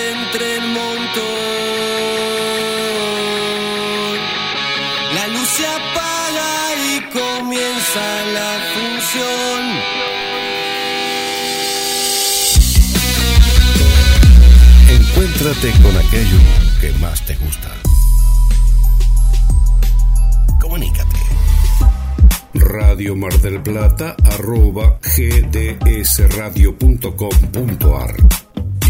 entre el montón. La luz se apaga y comienza la función. Encuéntrate con aquello que más te gusta. Comunícate. Radio Mar del Plata arroba gdsradio.com.ar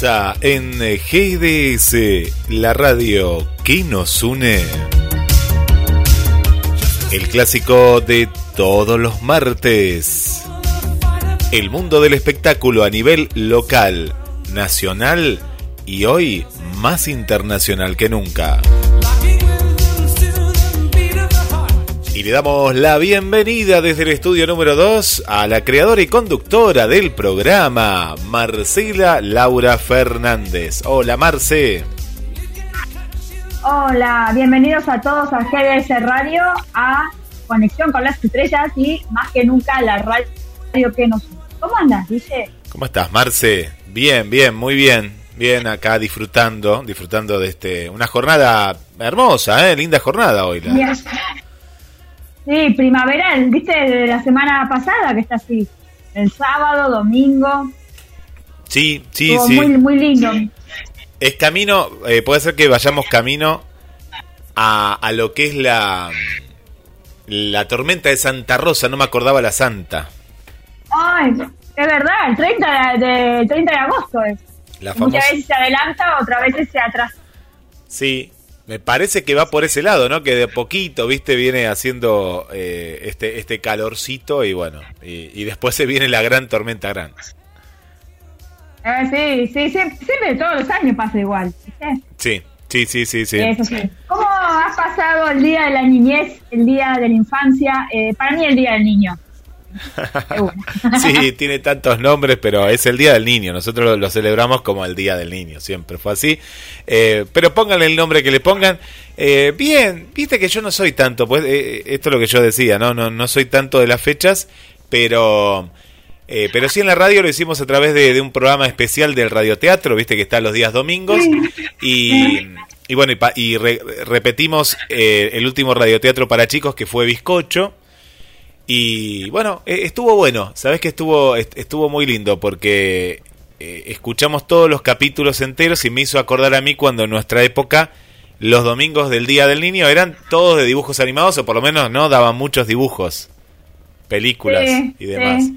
Comienza en GDS, la radio que nos une. El clásico de todos los martes. El mundo del espectáculo a nivel local, nacional y hoy más internacional que nunca. Y le damos la bienvenida desde el estudio número 2 a la creadora y conductora del programa, Marcela Laura Fernández. Hola Marce. Hola, bienvenidos a todos a GDS Radio, a Conexión con las Estrellas y más que nunca la radio que nos. ¿Cómo andas, dice? ¿Cómo estás, Marce? Bien, bien, muy bien. Bien, acá disfrutando, disfrutando de este una jornada hermosa, ¿eh? linda jornada hoy. la- Bien. Sí, primaveral, viste, de la semana pasada que está así. El sábado, domingo, Sí, sí, estuvo sí. muy, muy lindo. Es camino, eh, puede ser que vayamos camino a, a lo que es la la tormenta de Santa Rosa, no me acordaba la santa. Ay, es verdad, el 30 de, de- el 30 de agosto es. La famosa. Muchas veces se adelanta, otras veces se atrasa. Sí, me parece que va por ese lado, ¿no? Que de poquito, viste, viene haciendo eh, este este calorcito y bueno, y, y después se viene la gran tormenta grande. Eh, sí, sí, siempre, siempre todos los años pasa igual. Sí, sí, sí, sí, sí. Eso sí. ¿Cómo has pasado el día de la niñez, el día de la infancia? Eh, para mí el día del niño. Sí, tiene tantos nombres, pero es el Día del Niño. Nosotros lo, lo celebramos como el Día del Niño, siempre fue así. Eh, pero pónganle el nombre que le pongan. Eh, bien, viste que yo no soy tanto, pues eh, esto es lo que yo decía, ¿no? No, no soy tanto de las fechas, pero... eh, pero sí en la radio lo hicimos a través de, de un programa especial del radioteatro, viste que está los días domingos. Y, y bueno, y, pa- y re- repetimos eh, el último radioteatro para chicos que fue Bizcocho. Y bueno, eh, estuvo bueno, sabes que estuvo, est- estuvo muy lindo porque eh, escuchamos todos los capítulos enteros y me hizo acordar a mí cuando en nuestra época los domingos del Día del Niño eran todos de dibujos animados o por lo menos no daban muchos dibujos, películas Sí, y demás. sí.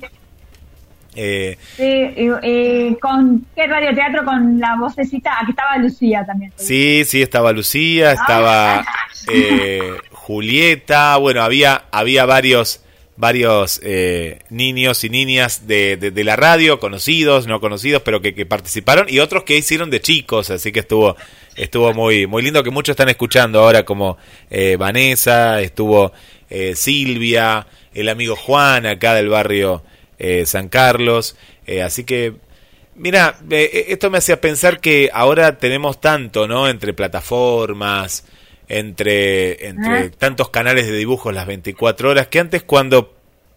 Eh, Sí, y, y con qué radioteatro con la vocecita. Aquí estaba Lucía también. sí, sí, estaba Lucía, estaba eh, Julieta, bueno, había, había varios varios eh, niños y niñas de, de- de la radio, conocidos, no conocidos, pero que, que participaron, y otros que hicieron de chicos, así que estuvo estuvo muy muy lindo, que muchos están escuchando ahora, como eh, Vanessa, estuvo eh, Silvia, el amigo Juan, acá del barrio San Carlos, así que Mira, esto me hacía pensar que ahora tenemos tanto, ¿no? Entre plataformas, entre, entre tantos canales de dibujos las 24 horas, que antes cuando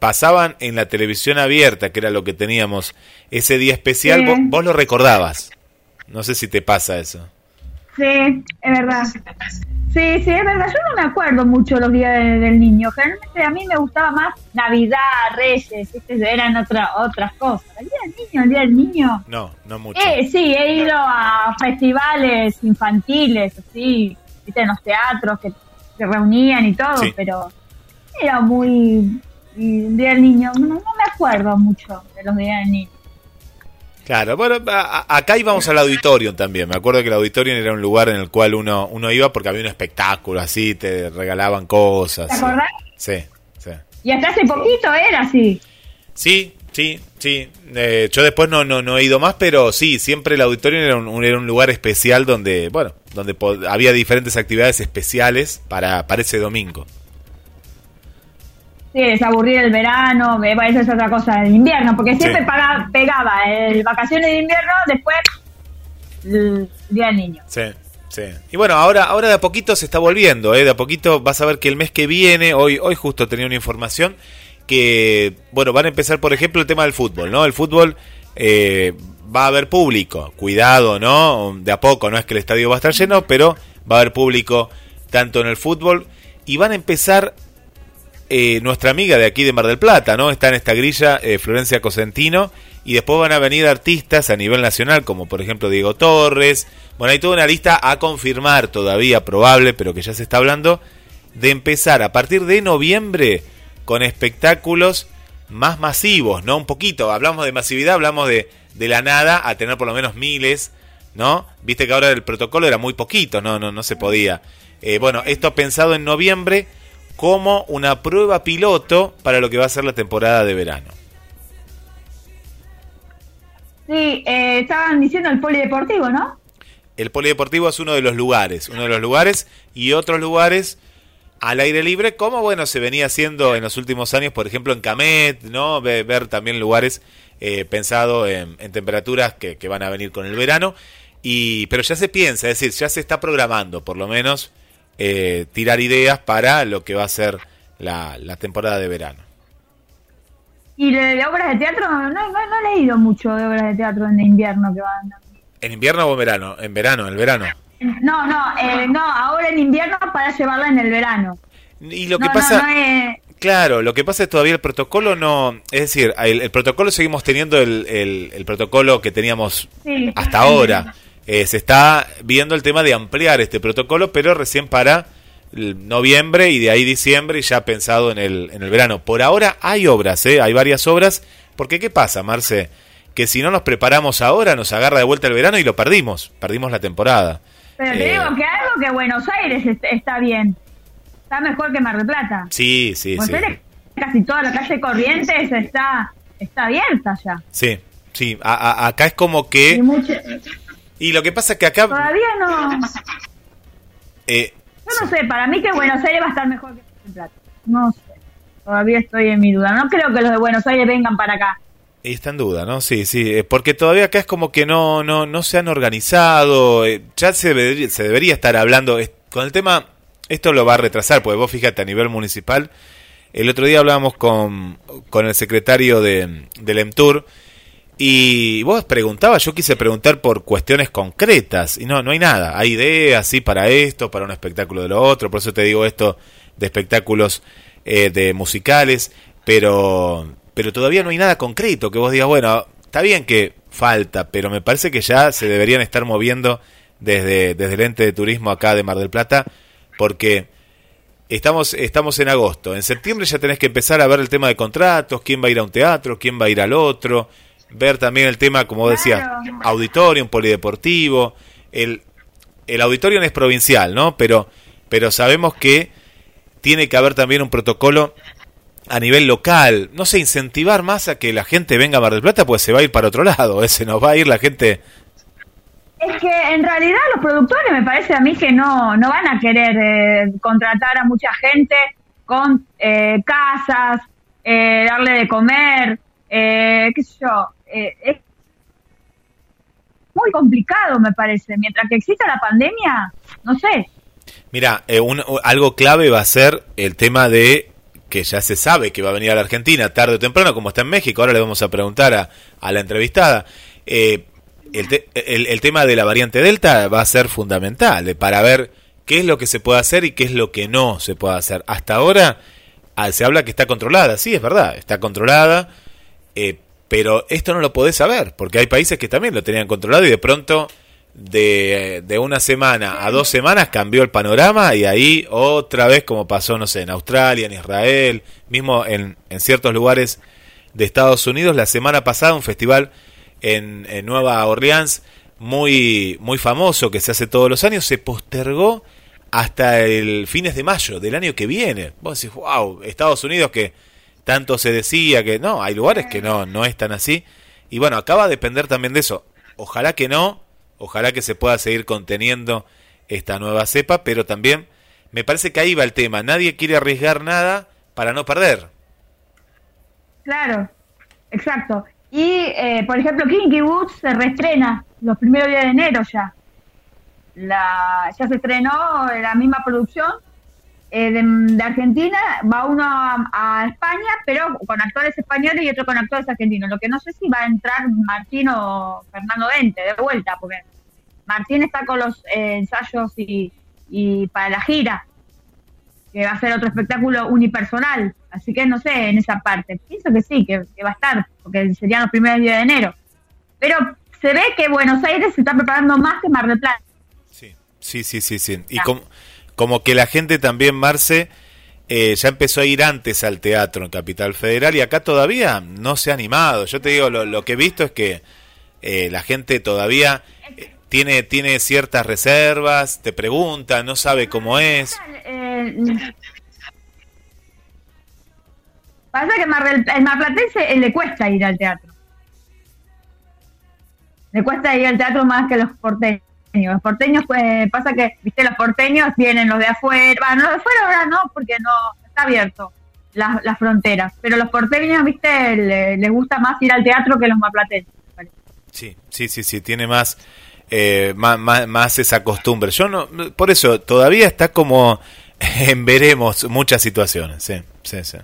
pasaban en la televisión abierta, que era lo que teníamos ese día especial, Sí. vos, vos lo recordabas. No sé si te pasa eso. Sí, es verdad. Sí, sí, es verdad. Yo no me acuerdo mucho los días de- del niño. Generalmente a mí me gustaba más Navidad, Reyes, eran otra, otras cosas. El día del niño, el día del niño. No, no mucho. Eh, sí, he ido a festivales infantiles, así, en los teatros que se reunían y todo, Sí. pero era muy... y el día del niño, no, no me acuerdo mucho de los días del niño. Claro, bueno, a- acá íbamos al auditorium también. Me acuerdo que el auditorium era un lugar en el cual uno, uno iba porque había un espectáculo así, te regalaban cosas. ¿Te acordás? Sí, sí. Y hasta hace poquito era así. Sí, sí, sí. Eh, yo después no, no, no he ido más, pero sí, siempre el auditorio era un, era un lugar especial donde, bueno, donde había diferentes actividades especiales para, para ese domingo. Sí, desaburrir el verano, me parece es otra cosa, el invierno, porque siempre Sí. paga- pegaba el vacaciones de invierno, después el Día del Niño. Sí, sí. Y bueno, ahora, ahora de a poquito se está volviendo, ¿eh? De a poquito vas a ver que el mes que viene, hoy, hoy justo tenía una información, que, bueno, van a empezar, por ejemplo, el tema del fútbol, ¿no? El fútbol eh, va a haber público, cuidado, ¿no? De a poco, no es que el estadio va a estar lleno, pero va a haber público tanto en el fútbol y van a empezar eh, nuestra amiga de aquí de Mar del Plata, ¿no? Está en esta grilla eh, Florencia Cosentino y después van a venir artistas a nivel nacional como por ejemplo Diego Torres. Bueno, hay toda una lista a confirmar todavía probable, pero que ya se está hablando de empezar a partir de noviembre con espectáculos más masivos, ¿no? Un poquito, hablamos de masividad, hablamos de, de la nada a tener por lo menos miles, ¿no? Viste que ahora el protocolo era muy poquito, no, no, no se podía. Eh, bueno, esto pensado en noviembre como una prueba piloto para lo que va a ser la temporada de verano. Sí, eh, estaban diciendo el polideportivo, ¿no? El polideportivo es uno de los lugares, uno de los lugares y otros lugares al aire libre, como bueno se venía haciendo en los últimos años, por ejemplo en Camet, ¿no? Ve- Ver, también lugares eh, pensado en, en temperaturas que, que van a venir con el verano. Y, pero ya se piensa, es decir, ya se está programando, por lo menos, eh, tirar ideas para lo que va a ser la, la temporada de verano. Y de, de obras de teatro, no, no, no he leído mucho de obras de teatro en invierno que van. ¿En invierno o en verano? En verano, en verano. No, no, eh, no, ahora en invierno para llevarla en el verano. Y lo que no, pasa... no, es- Claro, lo que pasa es que todavía el protocolo no, es decir, el, el protocolo seguimos teniendo el, el- el protocolo que teníamos Sí. hasta ahora. Eh, se está viendo el tema de ampliar este protocolo, pero recién para noviembre y de ahí diciembre y ya pensado en el, en el verano. Por ahora hay obras, ¿eh? hay varias obras, porque ¿qué pasa, Marce? Que si no nos preparamos ahora nos agarra de vuelta el verano y lo perdimos, perdimos la temporada. Pero te Eh, digo que algo que Buenos Aires est- está bien. Está mejor que Mar del Plata. Sí, sí, Buenos sí. Aires, casi toda la calle Corrientes está, está abierta ya. Sí, sí, a- a- acá es como Y, que... mucho- Y lo que pasa es que acá... todavía no. eh, Yo no sé, para mí que Buenos Aires va a estar mejor que Plata. No sé. Todavía estoy en mi duda. No creo que los de Buenos Aires vengan para acá. Está en duda, ¿no? Sí, sí, eh, porque todavía acá es como que no, no, no se han organizado, eh, ya se debería, se debería estar hablando, con el tema, esto lo va a retrasar, porque vos fíjate, a nivel municipal, el otro día hablábamos con, con el secretario de, del EMTUR, y vos preguntabas, yo quise preguntar por cuestiones concretas, y no, no hay nada, hay ideas, sí, para esto, para un espectáculo de lo otro, por eso te digo esto de espectáculos eh, de musicales, pero, pero todavía no hay nada concreto que vos digas, bueno, está bien que falta, pero me parece que ya se deberían estar moviendo desde, desde el ente de turismo acá de Mar del Plata, porque estamos, estamos en agosto, en septiembre ya tenés que empezar a ver el tema de contratos, quién va a ir a un teatro, quién va a ir al otro, ver también el tema, como vos decías, Claro. auditorio, un polideportivo, el, el auditorio no es provincial, ¿no? Pero, pero sabemos que tiene que haber también un protocolo a nivel local, no sé, incentivar más a que la gente venga a Mar del Plata, pues se va a ir para otro lado, ese nos va a ir la gente. Es que en realidad los productores me parece a mí que no, no van a querer eh, contratar a mucha gente con eh, casas, eh, darle de comer, eh, qué sé yo. eh, es muy complicado me parece. Mientras que exista la pandemia, no sé. Mira, eh, un- algo clave va a ser el tema de que ya se sabe que va a venir a la Argentina tarde o temprano, como está en México. Ahora le vamos a preguntar a, a la entrevistada. Eh, el, te- el- el tema de la variante Delta va a ser fundamental eh, para ver qué es lo que se puede hacer y qué es lo que no se puede hacer. Hasta ahora ah, se habla que está controlada, sí, es verdad, está controlada, eh, pero esto no lo podés saber, porque hay países que también lo tenían controlado y de pronto de, de una semana a dos semanas cambió el panorama y ahí otra vez como pasó, no sé, en Australia, en Israel, mismo en, en ciertos lugares de Estados Unidos, la semana pasada un festival en, en Nueva Orleans, muy, muy famoso, que se hace todos los años, se postergó hasta el fines de mayo del año que viene. Vos decís, wow, Estados Unidos que tanto se decía que no, hay lugares que no, no es tan así. Y bueno, acaba de depender también de eso. Ojalá que no, ojalá que se pueda seguir conteniendo esta nueva cepa, pero también me parece que ahí va el tema. Nadie quiere arriesgar nada para no perder. Claro, exacto. Y, eh, por ejemplo, Kinky Woods se reestrena los primeros días de enero ya. La, ya se estrenó la misma producción eh, de, de Argentina, va uno a, a España, pero con actores españoles y otro con actores argentinos. Lo que no sé si va a entrar Martín o Fernando Dente de vuelta, porque Martín está con los eh, ensayos y, y para la gira, que va a ser otro espectáculo unipersonal. Así que no sé en esa parte. Pienso que sí, que, que va a estar, porque serían los primeros días de enero. Pero se ve que Buenos Aires se está preparando más que Mar del Plata. Sí, sí, sí, sí. sí. Y como, como que la gente también, Marce, eh, ya empezó a ir antes al teatro en Capital Federal y acá todavía no se ha animado. Yo te digo, lo, lo que he visto es que eh, la gente todavía eh, tiene, tiene ciertas reservas, te pregunta, no sabe cómo es. Pasa que el marplatense le cuesta ir al teatro. Le cuesta ir al teatro más que los porteños. Los porteños, pues, pasa que, viste, los porteños vienen los de afuera. Bueno, los de afuera ahora no, porque no está abierto las las fronteras. Pero los porteños, viste, le- les gusta más ir al teatro que los marplatenses. Sí, sí, sí, sí, tiene más, eh, más, más, más esa costumbre. Yo no, por eso todavía está como en veremos muchas situaciones. Sí, sí, sí.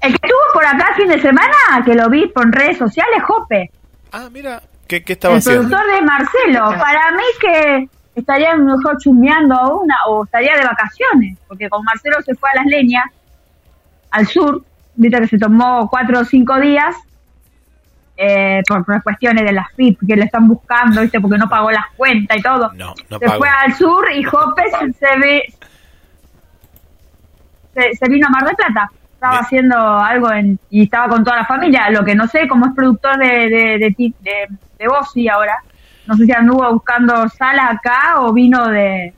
El que estuvo por acá fin de semana, que lo vi por redes sociales, Jope. Ah, mira, ¿qué, qué estaba el haciendo? productor de Marcelo. Para mí que estaría mejor chusmeando a una o estaría de vacaciones, porque con Marcelo se fue a las leñas, al sur, viste que se tomó cuatro o cinco días eh, por, por cuestiones de las FIP que le están buscando, viste, porque no pagó las cuentas y todo. No, no se fue al sur y Jope se, se ve se, se vino a Mar del Plata. Estaba Bien. haciendo algo en, y estaba con toda la familia. Lo que no sé, como es productor de, de, de, ti- de, de Bossi ahora, no sé si anduvo buscando sala acá o vino de.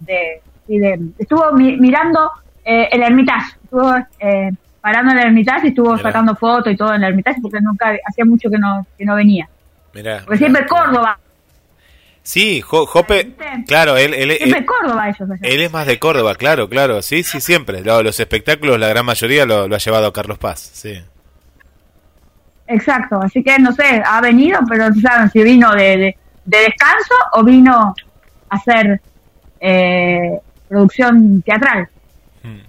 de, sí, de- estuvo mi- mirando eh, el Hermitage. Estuvo eh, parando en el Hermitage y estuvo Mirá. sacando fotos y todo en el Hermitage porque nunca hacía mucho que no, que no venía. Mirá, Porque siempre. Córdoba. Sí, Jo- Jope, claro, él, él, Siempre él, Córdoba ellos. él es más de Córdoba, claro, claro, sí, sí, siempre. Lo- los espectáculos, la gran mayoría lo, lo ha llevado Carlos Paz, sí. Exacto, así que no sé, ha venido, pero no saben si vino de, de, de descanso o vino a hacer eh, producción teatral. Mm.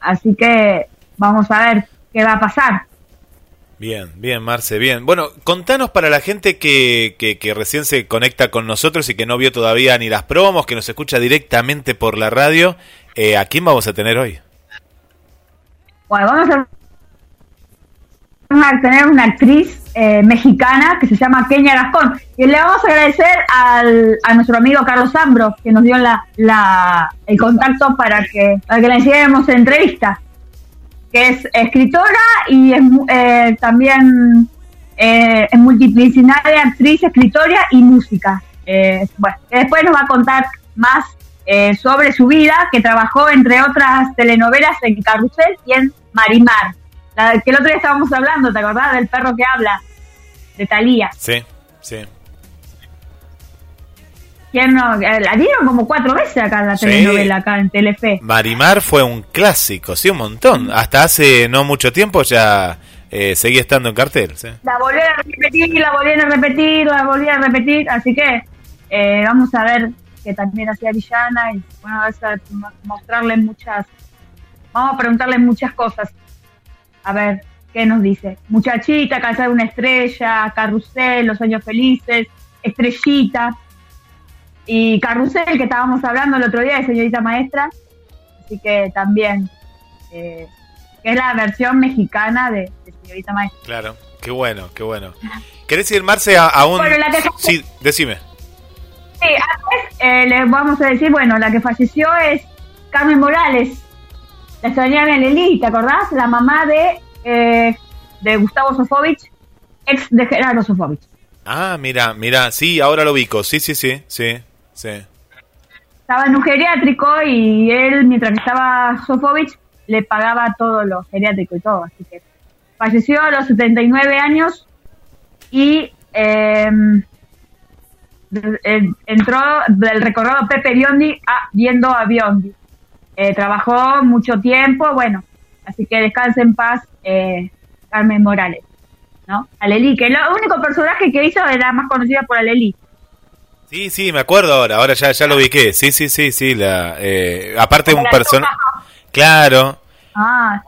Así que vamos a ver qué va a pasar. Bien, bien, Marce, bien. Bueno, contanos para la gente que, que, que recién se conecta con nosotros y que no vio todavía ni las promos, que nos escucha directamente por la radio, eh, ¿a quién vamos a tener hoy? Bueno, vamos a tener una actriz eh, mexicana que se llama Kenia Gascón. Y le vamos a agradecer al, a nuestro amigo Carlos Ambro, que nos dio la, la, el contacto para que, para que le hiciéramos entrevista. Que es escritora y es eh, también eh, es multidisciplinaria, actriz, escritora y música. Eh, bueno, después nos va a contar más eh, sobre su vida, que trabajó entre otras telenovelas en Carrusel y en Marimar. La, que el otro día estábamos hablando, ¿te acordás? Del perro que habla, de Talía. Sí, sí. ¿Quién no? Eh, La dieron como cuatro veces acá en la Sí. telenovela, acá en Telefe. Marimar fue un clásico, sí, un montón. Hasta hace no mucho tiempo ya eh, seguía estando en cartel. Sí. La volvieron a repetir, la volvieron a repetir, la volvieron a repetir, así que eh, vamos a ver que también hacía Villana y bueno, vamos a mo- mostrarle muchas, vamos a preguntarle muchas cosas. A ver qué nos dice. Muchachita, calzar una estrella, carrusel, los años felices, estrellita y carrusel que estábamos hablando el otro día de señorita maestra, así que también eh, que es la versión mexicana de, de señorita maestra. Claro, qué bueno, qué bueno. ¿Querés ir, Marce, a, a un...? Bueno, la que- Sí, decime. Sí, antes eh, le vamos a decir, bueno, la que falleció es Carmen Morales, la extrañaba en Lili, ¿te acordás? La mamá de, eh, de Gustavo Sofovich ex de Gerardo Sofovich. Ah, mira, mira, sí, ahora lo ubico. Sí, sí, sí, sí, sí. Estaba en un geriátrico y él, mientras estaba Sofovich, le pagaba todo lo geriátrico y todo. Así que falleció a los 79 años y eh, en- entró del recorrido Pepe Biondi a viendo a Biondi. Eh, trabajó mucho tiempo, bueno, así que descanse en paz eh, Carmen Morales, ¿no? Alelí, que el único personaje que hizo era más conocida por Alelí. Sí, sí, me acuerdo ahora, ahora ya, ya lo ubiqué. Sí, sí, sí, sí. La, eh, aparte un Como la personaje... Claro. Ah,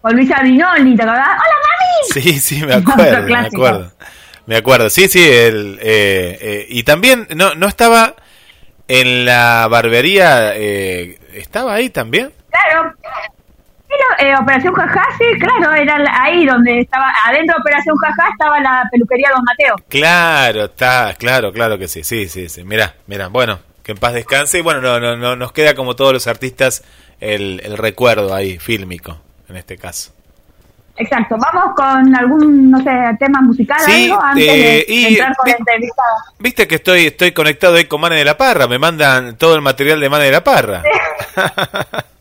con Luisa ¿te acordás? ¡Hola, mami! Sí, sí, me acuerdo, me acuerdo. Me acuerdo, sí, sí, el, eh, eh, y también, no, no estaba en la barbería, eh, ¿estaba ahí también? Claro. Eh, Operación Jajá, sí, claro, era ahí donde estaba, adentro de Operación Jajá estaba la peluquería Don Mateo. Claro, está, claro, claro que sí, sí, sí, sí. Mira, mira, bueno, que en paz descanse y bueno, no, no, no, nos queda como todos los artistas el, el recuerdo ahí, fílmico, en este caso. Exacto, vamos con algún, no sé, tema musical, Sí, algo, antes eh, de y- entrar con la vi- entrevista. Viste que estoy, estoy conectado ahí con Mane de la Parra, me mandan todo el material de Mane de la Parra.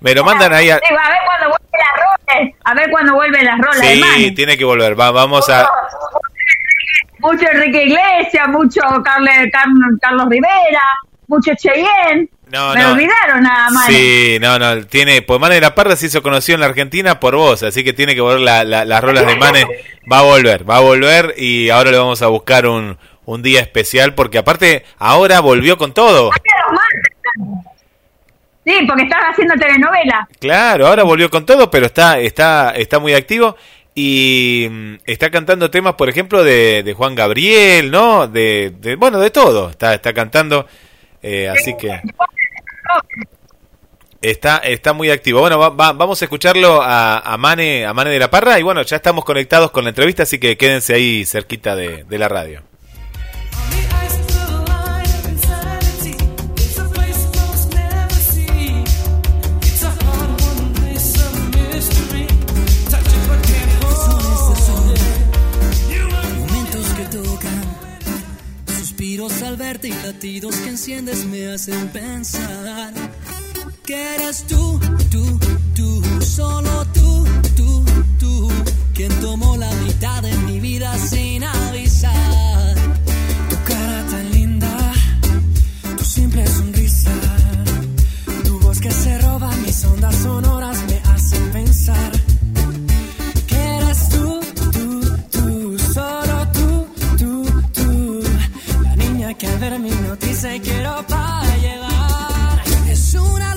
me lo mandan ahí a... Digo, a ver cuando vuelven las rolas, a ver cuando vuelven las rolas Sí, tiene que volver, va, vamos a... Mucho Enrique Iglesias, mucho Carle- Car- Carlos Rivera, mucho Cheyenne. No, Me no. olvidaron a Mani. Sí, no, no, tiene, pues Mane de la Parra se hizo conocido en la Argentina por vos, así que tiene que volver la- la- las rolas de Mane, va a volver, va a volver y ahora le vamos a buscar un, un día especial porque aparte ahora volvió con todo. Sí, porque estaba haciendo telenovela. Claro, ahora volvió con todo, pero está, está, está muy activo y mm, está cantando temas, por ejemplo, de, de Juan Gabriel, ¿no? De, de- bueno, de todo, está, está cantando, eh, así que está, está muy activo. Bueno, va- va- vamos a escucharlo a, Mane, a Mane de la Parra y bueno, ya estamos conectados con la entrevista, así que quédense ahí cerquita de la radio. Que enciendes me hacen pensar que eres tú, tú, tú, solo tú, tú, tú, quien tomó la mitad de mi vida sin avisar. Tu cara tan linda, tu simple sonrisa, tu voz que se roba mis ondas sonoras me hacen pensar Que ver mi noticia quiero para llevar. Es una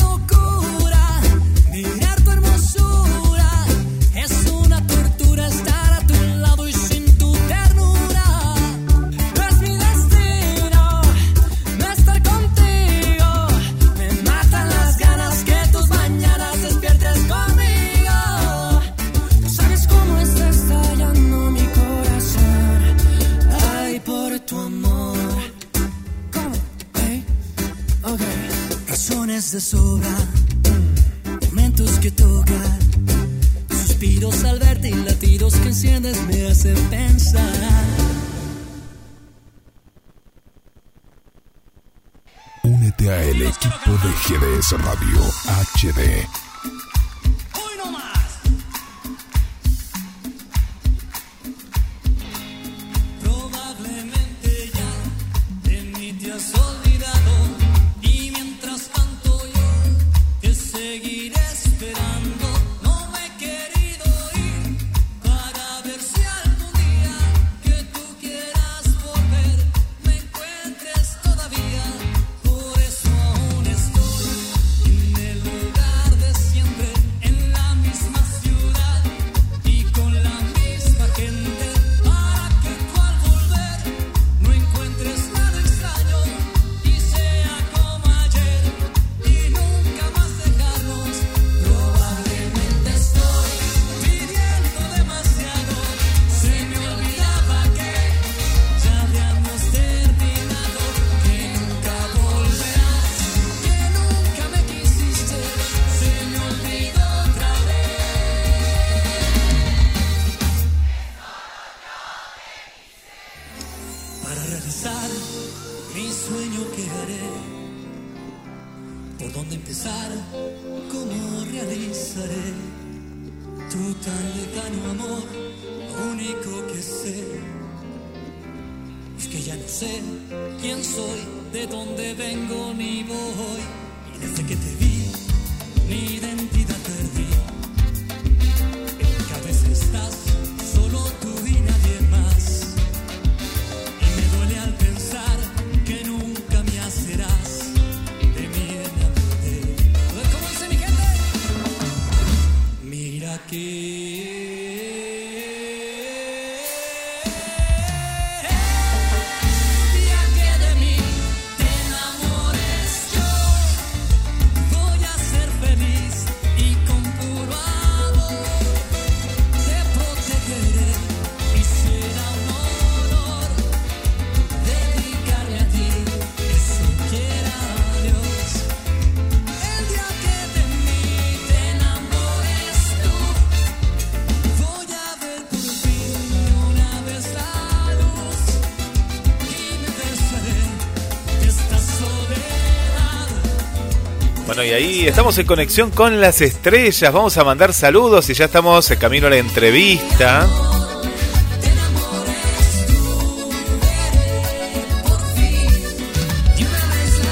Y ahí estamos en conexión con las estrellas. Vamos a mandar saludos y ya estamos en camino a la entrevista.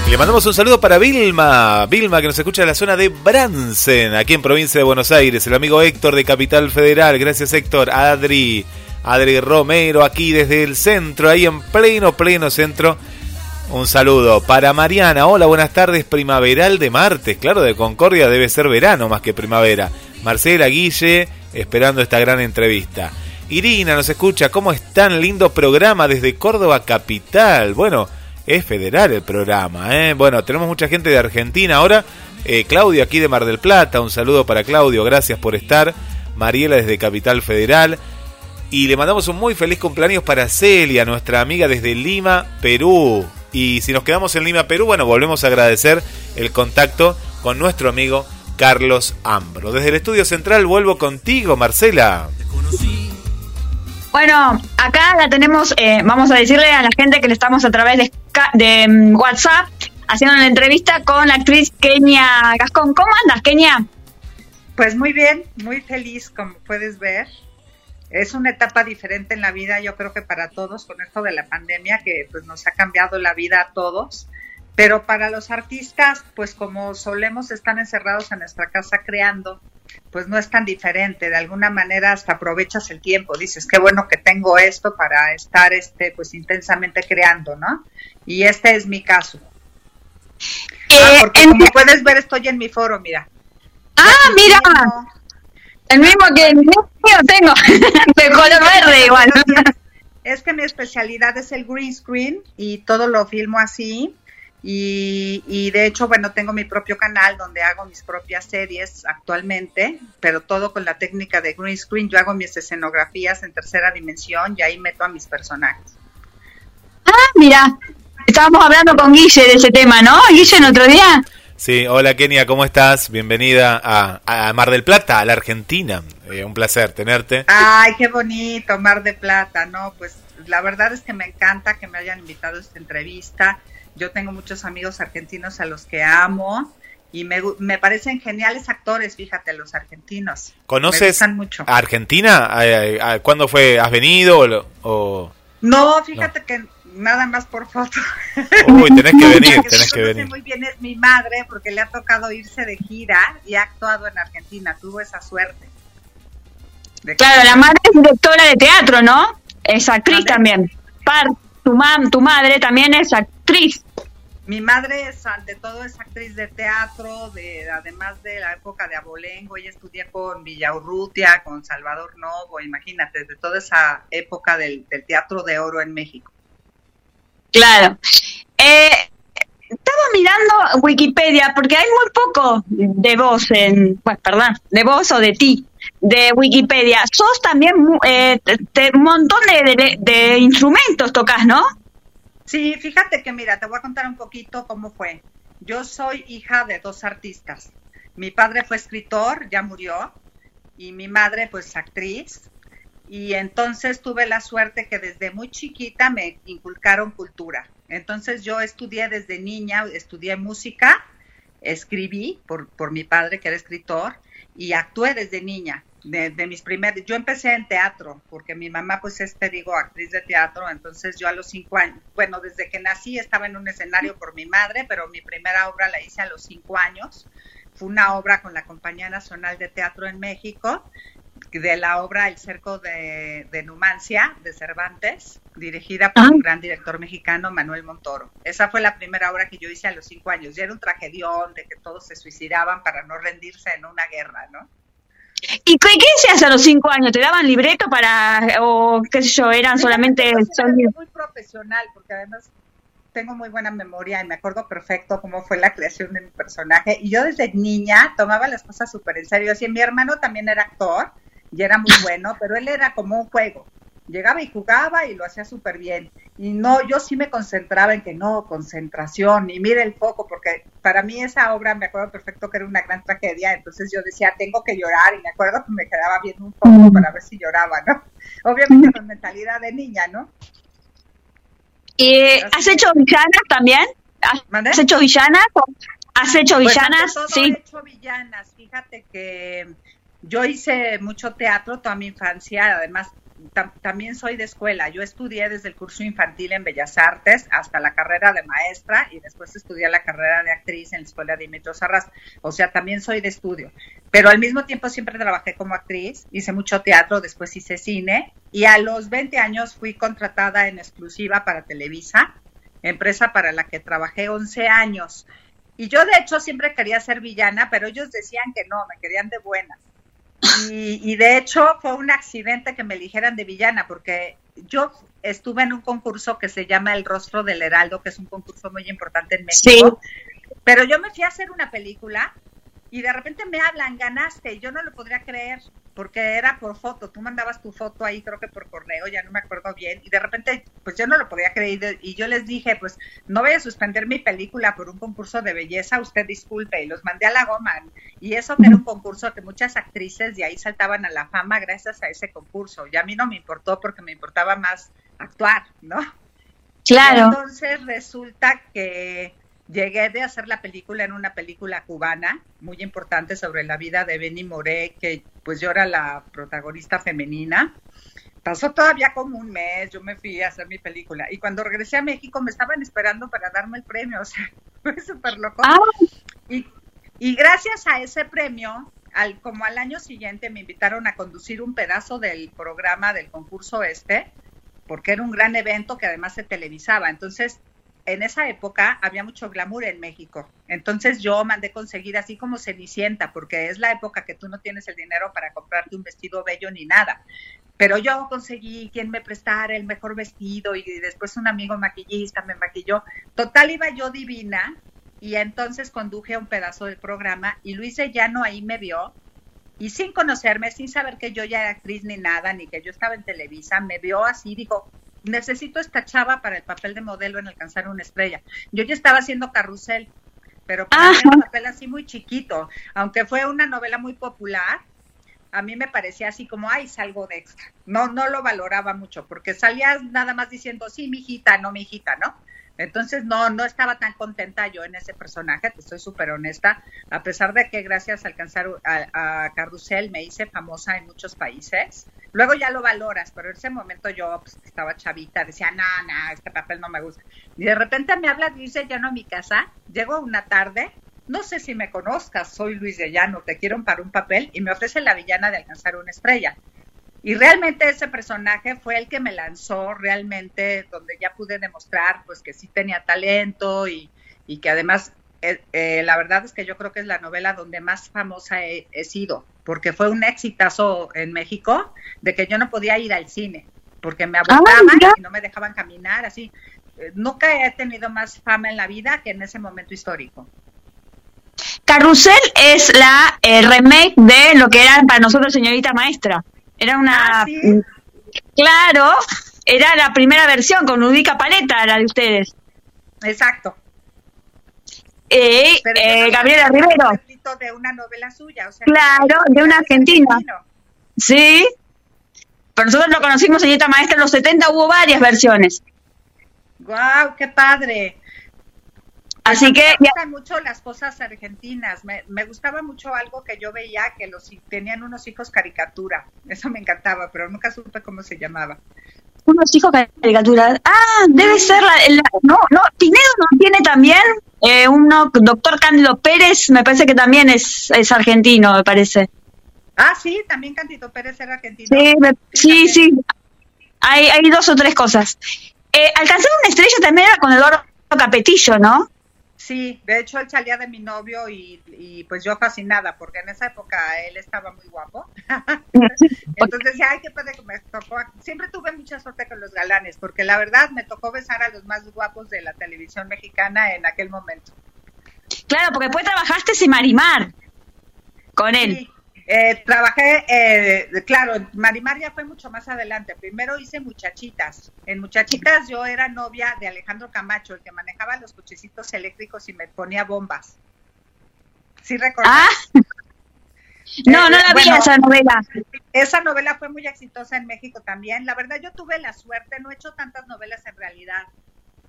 Le mandamos un saludo para Vilma, Vilma que nos escucha en la zona de Bransen, aquí en provincia de Buenos Aires. El amigo Héctor de Capital Federal, gracias Héctor. Adri, Adri Romero aquí desde el centro, ahí en pleno, pleno centro. Un saludo para Mariana. Hola, buenas tardes. Primaveral de martes. Claro, de Concordia debe ser verano más que primavera. Marcela Guille, esperando esta gran entrevista. Irina nos escucha. ¿Cómo es tan lindo programa desde Córdoba Capital? Bueno, es federal el programa. ¿eh? Bueno, tenemos mucha gente de Argentina ahora. Eh, Claudio aquí de Mar del Plata. Un saludo para Claudio. Gracias por estar. Mariela desde Capital Federal. Y le mandamos un muy feliz cumpleaños para Celia, nuestra amiga desde Lima, Perú. Y si nos quedamos en Lima, Perú, bueno, volvemos a agradecer el contacto con nuestro amigo Carlos Ambro. Desde el estudio central vuelvo contigo, Marcela. Bueno, acá la tenemos, eh, vamos a decirle a la gente que le estamos a través de, de mm, WhatsApp haciendo una entrevista con la actriz Kenia Gascón. ¿Cómo andas, Kenia? Pues muy bien, muy feliz, como puedes ver. Es una etapa diferente en la vida, yo creo que para todos, con esto de la pandemia, que pues nos ha cambiado la vida a todos. Pero para los artistas, pues como solemos estar encerrados en nuestra casa creando, pues no es tan diferente. De alguna manera hasta aprovechas el tiempo. Dices, qué bueno que tengo esto para estar este, pues intensamente creando, ¿no? Y este es mi caso. Ah, Eh, porque en- como puedes ver, estoy en mi foro, mira. ah, mira, el mismo que el mío tengo, de color verde igual. Es que mi especialidad es el green screen y todo lo filmo así. Y, y de hecho, bueno, tengo mi propio canal donde hago mis propias series actualmente, pero todo con la técnica de green screen. Yo hago mis escenografías en tercera dimensión y ahí meto a mis personajes. Ah, mira, estábamos hablando con Guille de ese tema, ¿no? Guille, el otro día. Sí, hola Kenia, ¿cómo estás? Bienvenida a, a Mar del Plata, a la Argentina. Eh, un placer tenerte. Ay, qué bonito, Mar de Plata, ¿no? Pues la verdad es que me encanta que me hayan invitado a esta entrevista. Yo tengo muchos amigos argentinos a los que amo y me, me parecen geniales actores, fíjate, los argentinos. Me ¿Conoces gustan mucho. a Argentina? Eh, eh, ¿Cuándo fue? ¿Has venido? o- No, fíjate que nada más por foto. Uy, tenés que venir, que tenés venir. muy bien es mi madre porque le ha tocado irse de gira y ha actuado en Argentina. Tuvo esa suerte. De- Claro, la madre es directora de teatro, ¿no? Es actriz también. Par, tu, mam, tu madre también es actriz. Mi madre es, ante todo, es actriz de teatro, de, además de la época de Abolengo, ella estudió con Villaurrutia, con Salvador Novo, imagínate, de toda esa época del, del teatro de oro en México. Claro. Eh, estaba mirando Wikipedia porque hay muy poco de vos en, pues perdón, de vos o de ti, de Wikipedia. Sos también eh, un montón de, de- de instrumentos tocas, ¿no? Sí, fíjate que mira, te voy a contar un poquito cómo fue. Yo soy hija de dos artistas. Mi padre fue escritor, ya murió, y mi madre pues actriz. Y entonces tuve la suerte que desde muy chiquita me inculcaron cultura. Entonces yo estudié desde niña, estudié música escribí por, por mi padre, que era escritor, y actué desde niña. De, mis primeros, yo empecé en teatro, porque mi mamá pues es, te digo, actriz de teatro, entonces yo a los cinco años, bueno, desde que nací estaba en un escenario por mi madre, pero mi primera obra la hice a los cinco años, fue una obra con la Compañía Nacional de Teatro en México, de la obra El Cerco de, de Numancia, de Cervantes, dirigida por Ah. un gran director mexicano, Manuel Montoro. Esa fue la primera obra que yo hice a los cinco años. Y era un tragedión de que todos se suicidaban para no rendirse en una guerra, ¿no? ¿Y qué, qué se hace a los cinco años? ¿Te daban libreto para, o qué sé yo, eran solamente muy profesional, porque además tengo muy buena memoria y me acuerdo perfecto cómo fue la creación de mi personaje. Y yo desde niña tomaba las cosas súper en serio. Así, mi hermano también era actor y era muy bueno, pero él era como un juego. Llegaba y jugaba y lo hacía súper bien. Y no, yo sí me concentraba en que no, concentración y mire el foco, porque para mí esa obra me acuerdo perfecto que era una gran tragedia. Entonces yo decía, tengo que llorar y me acuerdo que me quedaba viendo un foco para ver si lloraba, ¿no? Obviamente con mentalidad de niña, ¿no? Eh, ¿Has hecho villanas también? ¿Has, hecho villanas? ¿Has hecho villanas? todo, sí. he hecho villanas. Fíjate que yo hice mucho teatro toda mi infancia, además tam- también soy de escuela. Yo estudié desde el curso infantil en Bellas Artes hasta la carrera de maestra y después estudié la carrera de actriz en la escuela de Dimitro Sarras. O sea, también soy de estudio. Pero al mismo tiempo siempre trabajé como actriz, hice mucho teatro, después hice cine y a los 20 años fui contratada en exclusiva para Televisa, empresa para la que trabajé 11 años. Y yo de hecho siempre quería ser villana, pero ellos decían que no, me querían de buena. Y, y de hecho fue un accidente que me eligieran de villana, porque yo estuve en un concurso que se llama El Rostro del Heraldo, que es un concurso muy importante en México. Pero yo me fui a hacer una película y de repente me hablan, ganaste, y yo no lo podría creer, porque era por foto, tú mandabas tu foto ahí, creo que por correo, ya no me acuerdo bien, y de repente, pues yo no lo podía creer, y yo les dije, pues no voy a suspender mi película por un concurso de belleza, usted disculpe, y los mandé a la goma, y eso que era un concurso que muchas actrices de ahí saltaban a la fama gracias a ese concurso, y a mí no me importó porque me importaba más actuar, ¿no? Y Claro. entonces resulta que llegué de hacer la película en una película cubana muy importante sobre la vida de Benny Moré, que pues yo era la protagonista femenina. Pasó todavía como un mes, yo me fui a hacer mi película y cuando regresé a México me estaban esperando para darme el premio, o sea, fue súper loco. Ah, Y, y gracias a ese premio, al, como al año siguiente me invitaron a conducir un pedazo del programa del concurso este, porque era un gran evento que además se televisaba. Entonces, en esa época había mucho glamour en México. Entonces yo mandé conseguir así como Cenicienta, porque es la época que tú no tienes el dinero para comprarte un vestido bello ni nada. Pero yo conseguí quien me prestara el mejor vestido y después un amigo maquillista me maquilló. Total iba yo divina y entonces conduje un pedazo del programa y Luis de Llano ahí me vio y sin conocerme, sin saber que yo ya era actriz ni nada, ni que yo estaba en Televisa, me vio así, dijo, necesito esta chava para el papel de modelo en Alcanzar una estrella. Yo ya estaba haciendo carrusel, pero para mí era un papel así muy chiquito, aunque fue una novela muy popular, a mí me parecía así como, ay, salgo de extra. No, no lo valoraba mucho, porque salías nada más diciendo, sí, mi hijita, no, mi hijita, ¿no? Entonces no, no estaba tan contenta yo en ese personaje, te estoy súper honesta, a pesar de que gracias a alcanzar a, Carrusel me hice famosa en muchos países. Luego ya lo valoras, pero en ese momento yo pues, estaba chavita, decía, no, no, este papel no me gusta. Y de repente me habla Luis de Llano a mi casa, llego una tarde, no sé si me conozcas, soy Luis de Llano, te quiero para un papel, y me ofrece la villana de alcanzar una estrella. Y realmente ese personaje fue el que me lanzó realmente, donde ya pude demostrar pues que sí tenía talento y, y que además eh, eh, la verdad es que yo creo que es la novela donde más famosa he, he, sido, porque fue un exitazo en México de que yo no podía ir al cine, porque me abordaban ah, y no me dejaban caminar, así. Eh, nunca he tenido más fama en la vida que en ese momento histórico. Carrusel es la eh, remake de lo que era para nosotros señorita maestra. Era una... Ah, ¿sí? Claro, era la primera versión con Udica Paleta, la de ustedes. Exacto. Eh, eh, Gabriela Rivero. De una novela suya, o sea, claro, de una argentina. Argentino. Sí. Pero nosotros lo conocimos, señorita maestra, en los 70 hubo varias versiones. ¡Guau, wow, qué padre! Así que... Me gustan mucho las cosas argentinas. Me, me, gustaba mucho algo que yo veía que los tenían unos hijos caricatura. Eso me encantaba, pero nunca supe cómo se llamaba. Unos hijos caricatura. Ah, debe ser la, no, no, Pinedo no tiene también eh, uno, doctor Cándido Pérez, me parece que también es, es argentino, me parece. Ah, sí, también Cándido Pérez era argentino. Sí, sí, sí, Hay, hay dos o tres cosas. Eh, alcanzar una estrella también era con Eduardo Capetillo, ¿no? Sí, de hecho él salía de mi novio y, y, pues yo fascinada, porque en esa época él estaba muy guapo. Entonces decía, ay, qué padre que me tocó. Siempre tuve mucha suerte con los galanes, porque la verdad me tocó besar a los más guapos de la televisión mexicana en aquel momento. Claro, porque después trabajaste en Marimar con él. Sí. Eh, trabajé, eh, claro, Marimar ya fue mucho más adelante. Primero hice Muchachitas. En Muchachitas yo era novia de Alejandro Camacho, el que manejaba los cochecitos eléctricos y me ponía bombas. ¿Sí recuerdas? Ah. No, no la vi esa novela. Esa novela fue muy exitosa en México también. La verdad yo tuve la suerte, no he hecho tantas novelas en realidad,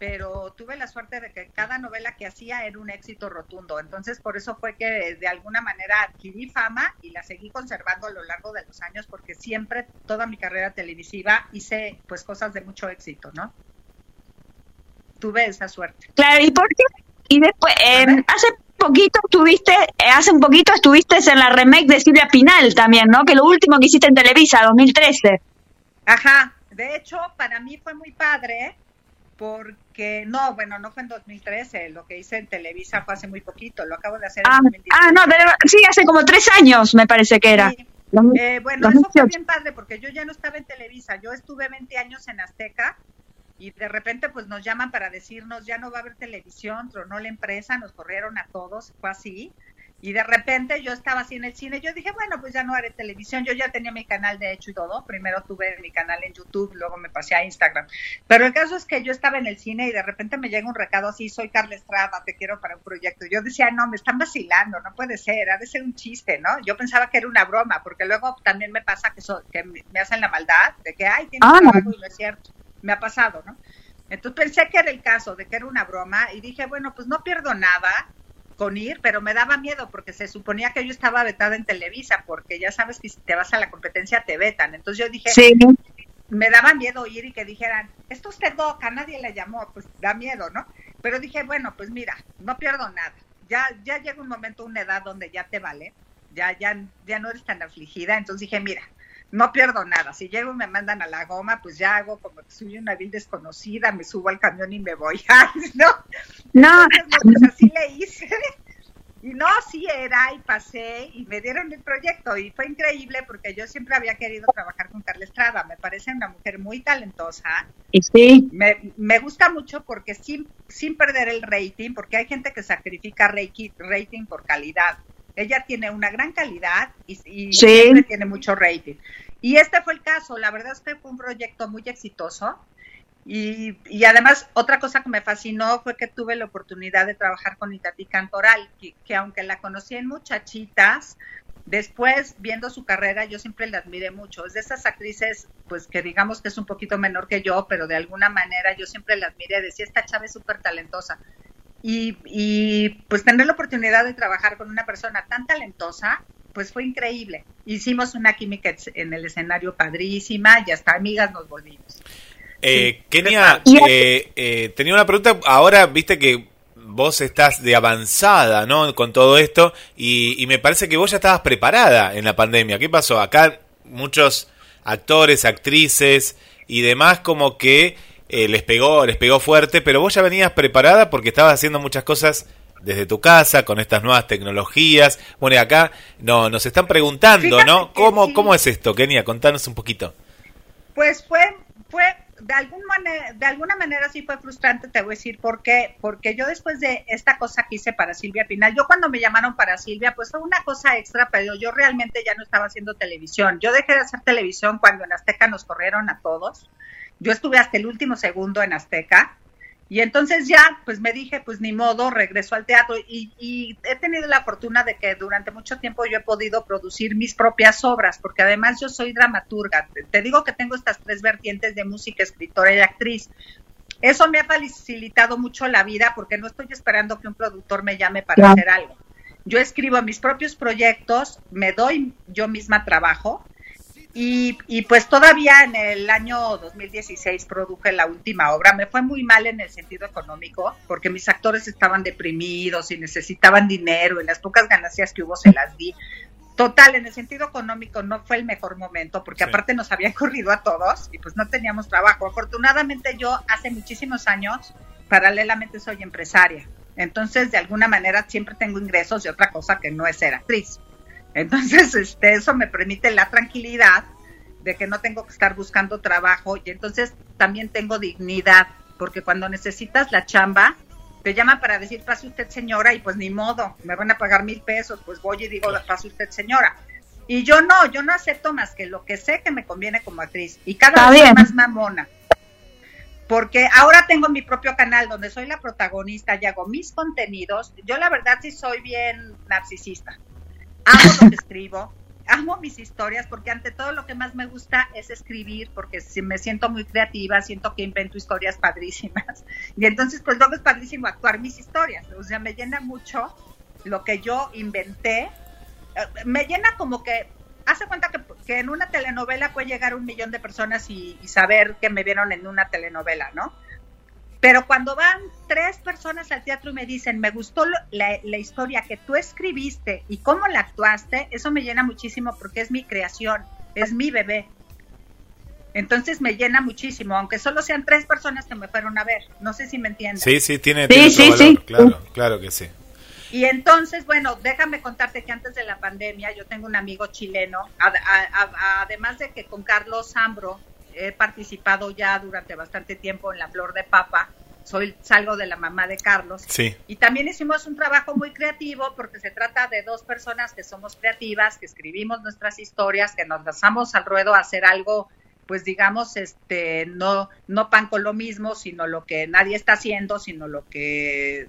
pero tuve la suerte de que cada novela que hacía era un éxito rotundo. Entonces, por eso fue que de alguna manera adquirí fama y la seguí conservando a lo largo de los años, porque siempre, toda mi carrera televisiva, hice pues cosas de mucho éxito, ¿no? Tuve esa suerte. Claro, ¿y por qué? Y después, eh, hace poquito estuviste, eh, hace un poquito estuviste en la remake de Silvia Pinal también, ¿no? Que lo último que hiciste en Televisa, 2013. Ajá, de hecho, para mí fue muy padre porque no, bueno, no fue en 2013, lo que hice en Televisa fue hace muy poquito, lo acabo de hacer ah, en 2017. Ah, no, sí, hace como tres años me parece que era. Sí. Eh, bueno, eso fue bien padre porque yo ya no estaba en Televisa, yo estuve 20 años en Azteca y de repente pues nos llaman para decirnos ya no va a haber televisión, tronó la empresa, nos corrieron a todos, fue así. Y de repente yo estaba así en el cine, yo dije, bueno, pues ya no haré televisión, yo ya tenía mi canal de hecho y todo, primero tuve mi canal en YouTube, luego me pasé a Instagram, pero el caso es que yo estaba en el cine y de repente me llega un recado así, soy Carla Estrada, te quiero para un proyecto, yo decía, no, me están vacilando, no puede ser, ha de ser un chiste, ¿no? Yo pensaba que era una broma, porque luego también me pasa que, so, que me hacen la maldad, de que, ay, tienes Ah, no. trabajo y no es cierto, me ha pasado, ¿no? Entonces pensé que era el caso, de que era una broma, y dije, bueno, pues no pierdo nada, con ir, pero me daba miedo porque se suponía que yo estaba vetada en Televisa, porque ya sabes que si te vas a la competencia te vetan. Entonces yo dije, Sí. me daba miedo ir y que dijeran, esto usted doca, nadie le llamó, pues da miedo, ¿no? Pero dije, bueno, pues mira, no pierdo nada. Ya, ya llega un momento, una edad donde ya te vale, ya, ya, ya no eres tan afligida. Entonces dije, mira, no pierdo nada. Si llego y me mandan a la goma, pues ya hago como que soy una vil desconocida, me subo al camión y me voy. ¿no? No, Entonces, pues así le hice. Y no, sí era, y pasé, y me dieron el proyecto, y fue increíble porque yo siempre había querido trabajar con Carla Estrada, me parece una mujer muy talentosa, y sí. me, me gusta mucho porque sin, sin perder el rating, porque hay gente que sacrifica rating por calidad, ella tiene una gran calidad y, y Sí. siempre tiene mucho rating. Y este fue el caso, la verdad es que fue un proyecto muy exitoso, y, y, además, otra cosa que me fascinó fue que tuve la oportunidad de trabajar con Itatí Cantoral, que, que, aunque la conocí en muchachitas, después viendo su carrera, yo siempre la admiré mucho. Es de esas actrices, pues que digamos que es un poquito menor que yo, pero de alguna manera yo siempre la admiré. Decía, esta chava es súper talentosa. Y, y pues tener la oportunidad de trabajar con una persona tan talentosa, pues fue increíble. Hicimos una química en el escenario padrísima y hasta amigas nos volvimos. Eh, Kenia, eh, eh, tenía una pregunta. Ahora, viste que vos estás de avanzada, ¿no? Con todo esto. Y, y, me parece que vos ya estabas preparada en la pandemia. ¿Qué pasó? Acá muchos actores, actrices y demás como que eh, les pegó, les pegó fuerte. Pero vos ya venías preparada porque estabas haciendo muchas cosas desde tu casa, con estas nuevas tecnologías. Bueno, y acá no, nos están preguntando, Fíjate ¿no? ¿Cómo, sí. ¿Cómo es esto, Kenia? Contanos un poquito. Pues fue, fue de, algún manera, de alguna manera sí fue frustrante, te voy a decir por qué. Porque yo después de esta cosa que hice para Silvia Pinal, yo cuando me llamaron para Silvia, pues fue una cosa extra, pero yo realmente ya no estaba haciendo televisión. Yo dejé de hacer televisión cuando en Azteca nos corrieron a todos. Yo estuve hasta el último segundo en Azteca. Y entonces ya, pues me dije, pues ni modo, regreso al teatro y, y, he tenido la fortuna de que durante mucho tiempo yo he podido producir mis propias obras, porque además yo soy dramaturga. Te, te digo que tengo estas tres vertientes de música, escritora y actriz. eso me ha facilitado mucho la vida porque no estoy esperando que un productor me llame para hacer algo. Yo escribo mis propios proyectos, me doy yo misma trabajo y, y, pues todavía en el año 2016 produje la última obra. Me fue muy mal en el sentido económico porque mis actores estaban deprimidos y necesitaban dinero y las pocas ganancias que hubo se las di. Total, en el sentido económico no fue el mejor momento porque aparte nos había corrido a todos y pues no teníamos trabajo. Afortunadamente yo hace muchísimos años paralelamente soy empresaria. Entonces, de alguna manera siempre tengo ingresos de otra cosa que no es ser actriz. Entonces, este, eso me permite la tranquilidad de que no tengo que estar buscando trabajo y entonces también tengo dignidad, porque cuando necesitas la chamba, te llaman para decir, pase usted señora, y pues ni modo, me van a pagar mil pesos, pues voy y digo, pase usted señora. Y yo no, yo no acepto más que lo que sé que me conviene como actriz, y cada vez más mamona. Porque ahora tengo mi propio canal donde soy la protagonista y hago mis contenidos. Yo la verdad sí soy bien narcisista amo lo que escribo, amo mis historias, porque ante todo lo que más me gusta es escribir, porque si me siento muy creativa, siento que invento historias padrísimas. Y entonces, pues luego es padrísimo actuar mis historias. O sea, me llena mucho lo que yo inventé. Eh, me llena como que, hace cuenta que, que en una telenovela puede llegar un millón de personas y, y saber que me vieron en una telenovela, ¿no? Pero cuando van tres personas al teatro y me dicen, me gustó la, historia que tú escribiste y cómo la actuaste, eso me llena muchísimo porque es mi creación, es mi bebé. Entonces me llena muchísimo, aunque solo sean tres personas que me fueron a ver. No sé si me entiendes. Sí, sí, tiene, valor. Claro, claro que sí. Y entonces, bueno, déjame contarte que antes de la pandemia yo tengo un amigo chileno, además de que con Carlos Zambro he participado ya durante bastante tiempo en La Flor de Papa. Soy, salgo de la mamá de Carlos. Sí. Y también hicimos un trabajo muy creativo porque se trata de dos personas que somos creativas, que escribimos nuestras historias, que nos lanzamos al ruedo a hacer algo, pues digamos, este, no, no pan con lo mismo, sino lo que nadie está haciendo, sino lo que,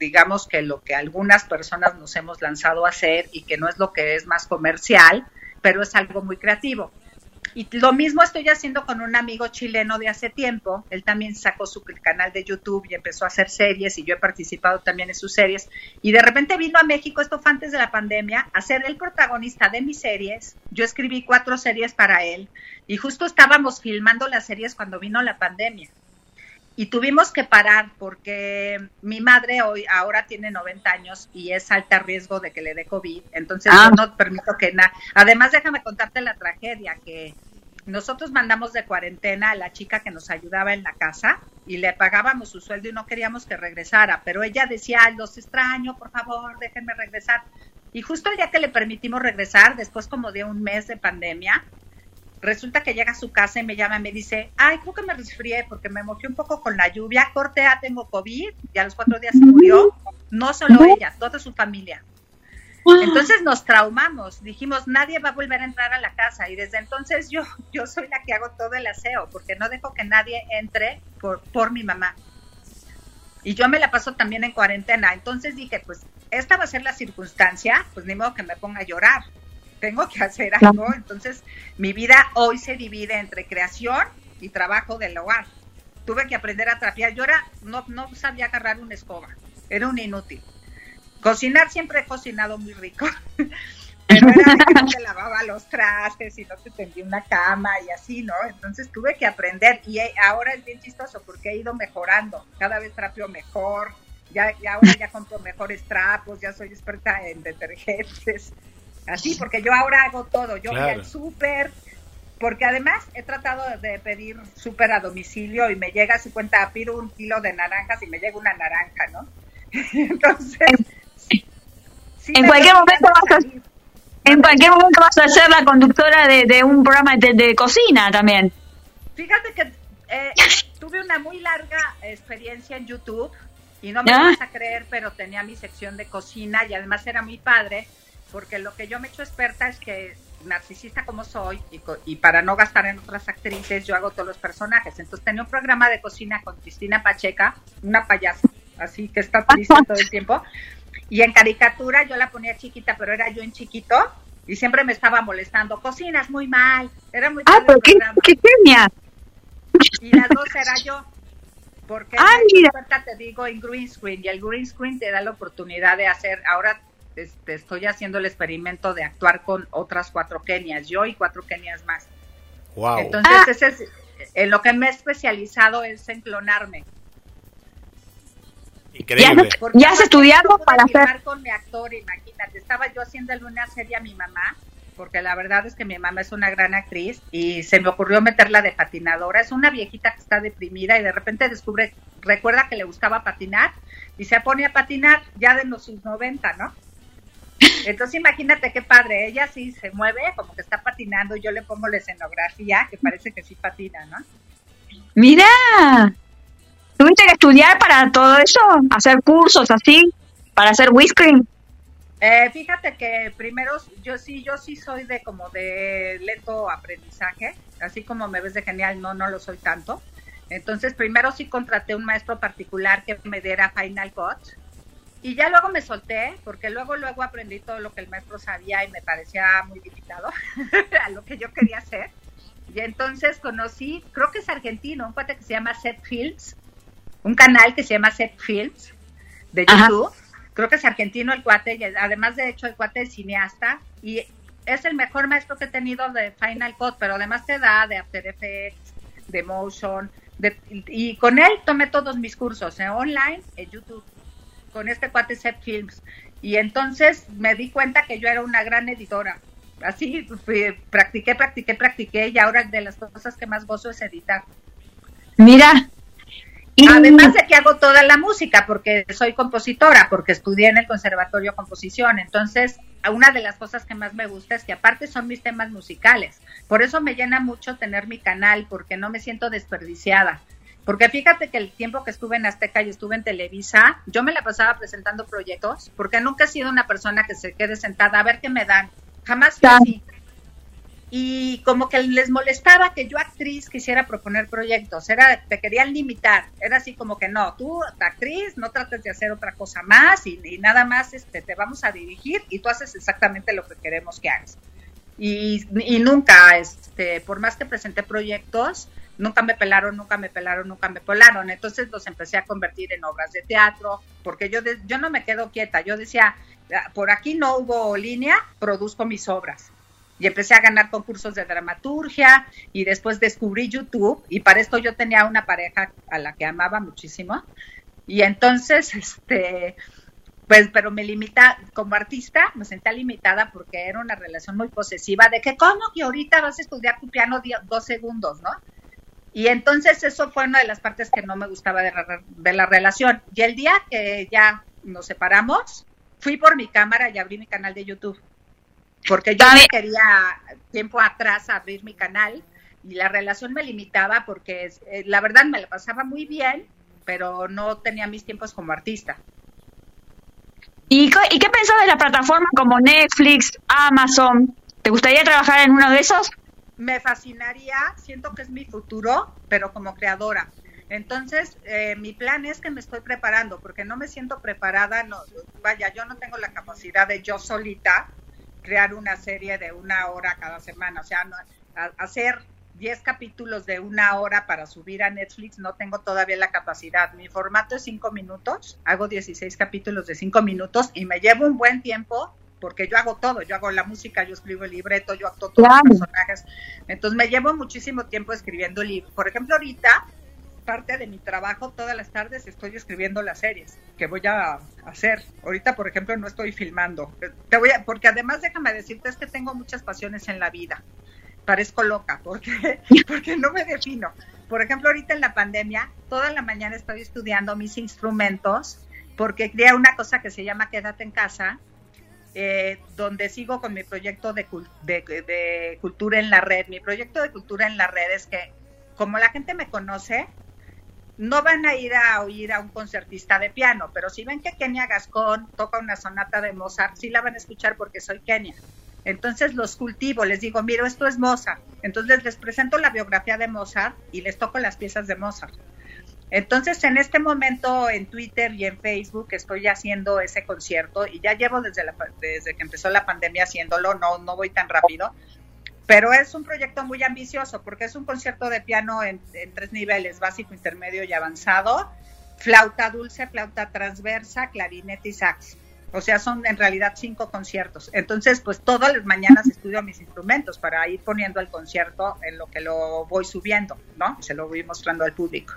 digamos que lo que algunas personas nos hemos lanzado a hacer y que no es lo que es más comercial, pero es algo muy creativo. Y lo mismo estoy haciendo con un amigo chileno de hace tiempo. Él también sacó su canal de YouTube y empezó a hacer series y yo he participado también en sus series. Y de repente vino a México, esto fue antes de la pandemia, a ser el protagonista de mis series. Yo escribí cuatro series para él y justo estábamos filmando las series cuando vino la pandemia. Y tuvimos que parar porque mi madre hoy ahora tiene 90 años y es alta riesgo de que le dé COVID. Entonces ah. yo no permito que nada. Además, déjame contarte la tragedia que nosotros mandamos de cuarentena a la chica que nos ayudaba en la casa y le pagábamos su sueldo y no queríamos que regresara, pero ella decía, los extraño, por favor, déjenme regresar. Y justo el día que le permitimos regresar, después como de un mes de pandemia, resulta que llega a su casa y me llama y me dice, ay, creo que me resfrié porque me mojé un poco con la lluvia, cortea, tengo COVID, y a los cuatro días se murió, no solo ella, toda su familia. Entonces nos traumamos, dijimos, nadie va a volver a entrar a la casa y desde entonces yo, yo soy la que hago todo el aseo porque no dejo que nadie entre por, por mi mamá. Y yo me la paso también en cuarentena. Entonces dije, pues esta va a ser la circunstancia, pues ni modo que me ponga a llorar. Tengo que hacer algo. Entonces mi vida hoy se divide entre creación y trabajo del hogar. Tuve que aprender a trapear. Yo era, no, no sabía agarrar una escoba. Era un inútil. Cocinar siempre he cocinado muy rico. Pero era que no te lavaba los trastes y no te tendía una cama y así, ¿no? Entonces tuve que aprender y ahora es bien chistoso porque he ido mejorando. Cada vez trapeo mejor, ya, ya ahora ya compro mejores trapos, ya soy experta en detergentes. Así, porque yo ahora hago todo. Yo voy al súper, porque además he tratado de pedir súper a domicilio y me llega, si cuenta, pido un kilo de naranjas y me llega una naranja, ¿no? Entonces, en cualquier momento vas a, en cualquier momento vas a ser la conductora de, un programa de, cocina también. Fíjate que eh, tuve una muy larga experiencia en YouTube y no me vas a creer, pero tenía mi sección de cocina y además era muy padre porque lo que yo me he hecho experta es que narcisista como soy y, y, para no gastar en otras actrices yo hago todos los personajes. Entonces tenía un programa de cocina con Cristina Pacheca, una payasa, así que está triste todo el tiempo. Y en caricatura yo la ponía chiquita, pero era yo en chiquito y siempre me estaba molestando. Cocinas muy mal. Era muy Ah, pero qué, qué. Y las dos era yo. Porque Ah, mira. te digo en green screen y el green screen te da la oportunidad de hacer, ahora este, estoy haciendo el experimento de actuar con otras cuatro Kenias, yo y cuatro Kenias más. Wow. Entonces, Ah. ese es, en lo que me he especializado es en clonarme. Increíble. Ya Porque ¿Ya has estudiado para hacer- con mi actor, imagínate. Estaba yo haciéndole una serie a mi mamá, porque la verdad es que mi mamá es una gran actriz y se me ocurrió meterla de patinadora. Es una viejita que está deprimida y de repente descubre, recuerda que le gustaba patinar y se pone a patinar ya de los sus 90, ¿no? Entonces imagínate qué padre, ella sí se mueve, como que está patinando, yo le pongo la escenografía, que parece que sí patina, ¿no? Mira, tuviste que estudiar para todo eso, hacer cursos así, para hacer whiskey. Eh, fíjate que primero yo sí, yo sí soy de como de lento aprendizaje, así como me ves de genial, no, no lo soy tanto. Entonces primero sí contraté un maestro particular que me diera Final Cut y ya luego me solté porque luego luego aprendí todo lo que el maestro sabía y me parecía muy limitado a lo que yo quería hacer. Y entonces conocí, creo que es argentino, un cuate que se llama Set Films, un canal que se llama Set Films de Ajá. YouTube. Creo que es argentino el cuate, y además de hecho el cuate es cineasta y es el mejor maestro que he tenido de Final Cut, pero además te da de After Effects, de Motion, de- y con él tomé todos mis cursos, en online, en YouTube, con este cuate Set Films. Y entonces me di cuenta que yo era una gran editora. Así fui- practiqué, practiqué, practiqué y ahora de las cosas que más gozo es editar. Mira. Y, Además de que hago toda la música, porque soy compositora, porque estudié en el Conservatorio Composición. Entonces, una de las cosas que más me gusta es que aparte son mis temas musicales. Por eso me llena mucho tener mi canal, porque no me siento desperdiciada. Porque fíjate que el tiempo que estuve en Azteca y estuve en Televisa, yo me la pasaba presentando proyectos, porque nunca he sido una persona que se quede sentada a ver qué me dan. Jamás fui así y como que les molestaba que yo actriz quisiera proponer proyectos, era te querían limitar, era así como que no, tú actriz no trates de hacer otra cosa más y, y nada más este te vamos a dirigir y tú haces exactamente lo que queremos que hagas. Y, y nunca, este, por más que presenté proyectos, nunca me pelaron, nunca me pelaron, nunca me pelaron. Entonces los empecé a convertir en obras de teatro, porque yo, yo no me quedo quieta. Yo decía, "Ah, por aquí no hubo línea, produzco mis obras. Y empecé a ganar concursos de dramaturgia y después descubrí YouTube y para esto yo tenía una pareja a la que amaba muchísimo. Y entonces, este, pues, pero me limita, como artista, me sentía limitada porque era una relación muy posesiva de que, ¿cómo que ahorita vas a estudiar tu piano dos segundos, no? Y entonces eso fue una de las partes que no me gustaba de, la- de la relación. Y el día que ya nos separamos, fui por mi cámara y abrí mi canal de YouTube. Porque yo no quería tiempo atrás abrir mi canal y la relación me limitaba porque eh, la verdad me la pasaba muy bien, pero no tenía mis tiempos como artista. ¿Y, ¿Y qué pensás de las plataformas como Netflix, Amazon? ¿Te gustaría trabajar en uno de esos? Me fascinaría, siento que es mi futuro, pero como creadora. Entonces, eh, mi plan es que me estoy preparando, porque no me siento preparada, no, vaya, yo no tengo la capacidad de yo solita crear una serie de una hora cada semana, o sea, no, hacer 10 capítulos de una hora para subir a Netflix, no tengo todavía la capacidad. Mi formato es 5 minutos, hago 16 capítulos de 5 minutos y me llevo un buen tiempo porque yo hago todo, yo hago la música, yo escribo el libreto, yo acto todos Claro. los personajes. Entonces me llevo muchísimo tiempo escribiendo libros. Por ejemplo, ahorita, parte de mi trabajo, todas las tardes estoy escribiendo las series que voy a hacer. Ahorita, por ejemplo, no estoy filmando. Te voy a, porque además, déjame decirte, es que tengo muchas pasiones en la vida. Parezco loca, porque, porque no me defino. Por ejemplo, ahorita en la pandemia, toda la mañana estoy estudiando mis instrumentos, porque creé una cosa que se llama Quédate en casa, eh, donde sigo con mi proyecto de, de cultura en la red. Mi proyecto de cultura en la red es que, como la gente me conoce, no van a ir a oír a un concertista de piano, pero si ven que Kenia Gascón toca una sonata de Mozart, sí la van a escuchar porque soy Kenia. Entonces los cultivo, les digo, mira, esto es Mozart. Entonces les presento la biografía de Mozart y les toco las piezas de Mozart. Entonces, en este momento en Twitter y en Facebook estoy haciendo ese concierto y ya llevo desde, la, desde que empezó la pandemia haciéndolo, no, no voy tan rápido. pero es un proyecto muy ambicioso porque es un concierto de piano en, en, tres niveles, básico, intermedio y avanzado, flauta dulce, flauta transversa, clarinete y sax. O sea, son en realidad cinco conciertos. Entonces, pues todas las mañanas estudio mis instrumentos para ir poniendo el concierto en lo que lo voy subiendo, ¿no? Se lo voy mostrando al público.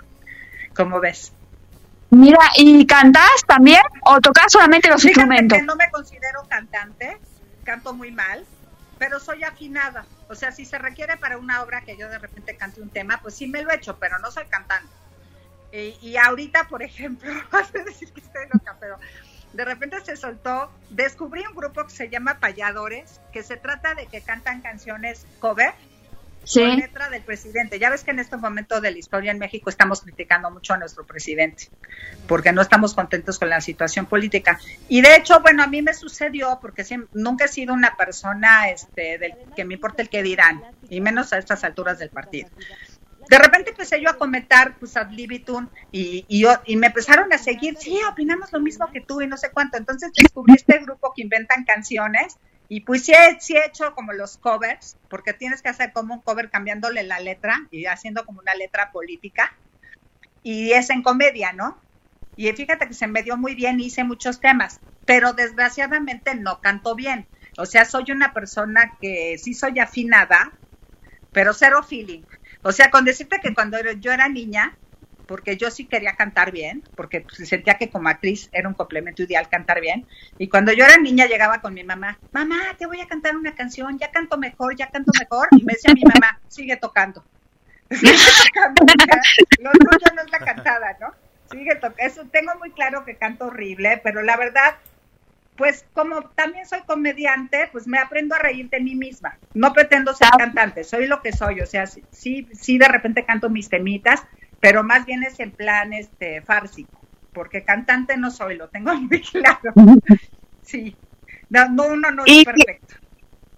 ¿Cómo ves? Mira, ¿y cantás también o tocas solamente los Fíjate instrumentos? que no me considero cantante, canto muy mal, pero soy afinada. O sea, si se requiere para una obra que yo de repente cante un tema, pues sí me lo he hecho, pero no soy cantante. Y, y ahorita, por ejemplo, vas a decir que estoy loca, pero de repente se soltó, descubrí un grupo que se llama Payadores, que se trata de que cantan canciones cover Sí. letra del presidente. Ya ves que en este momento de la historia en México estamos criticando mucho a nuestro presidente, porque no estamos contentos con la situación política. Y de hecho, bueno, a mí me sucedió, porque nunca he sido una persona este, que me importa el que dirán, y menos a estas alturas del partido. De repente empecé yo a comentar, pues, ad libitum, y, y me empezaron a seguir, sí, opinamos lo mismo que tú y no sé cuánto. Entonces descubrí este grupo que inventan canciones y pues sí he, hecho como los covers, porque tienes que hacer como un cover cambiándole la letra y haciendo como una letra política. Y es en comedia, ¿no? Y fíjate que se me dio muy bien, hice muchos temas, pero desgraciadamente no canto bien. O sea, soy una persona que sí soy afinada, pero cero feeling. O sea, con decirte que cuando yo era niña, porque yo sí quería cantar bien, porque pues, sentía que como actriz era un complemento ideal cantar bien. Y cuando yo era niña llegaba con mi mamá, mamá, te voy a cantar una canción, ya canto mejor, ya canto mejor. Y me decía mi mamá, sigue tocando. Sigue tocando, lo tuyo no es la cantada, ¿no? Sigue tocando. Eso tengo muy claro que canto horrible, pero la verdad, pues como también soy comediante, pues me aprendo a reír de mí misma. No pretendo ser Ah. cantante, soy lo que soy, o sea, sí, sí de repente canto mis temitas, pero más bien es en plan este fársico, porque cantante no soy, lo tengo muy claro. Sí. No, no uno no es perfecto.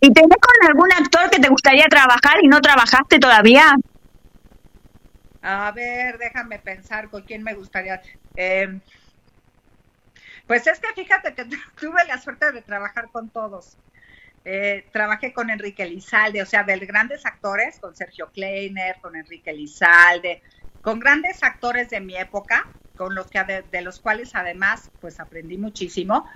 ¿Y tenés con algún actor que te gustaría trabajar y no trabajaste todavía? A ver, déjame pensar con quién me gustaría. Eh, pues es que fíjate que tuve la suerte de trabajar con todos. Eh, trabajé con Enrique Lizalde, o sea, de grandes actores, con Sergio Kleiner, con Enrique Lizalde, con grandes actores de mi época, con los que de, de los cuales además pues aprendí muchísimo.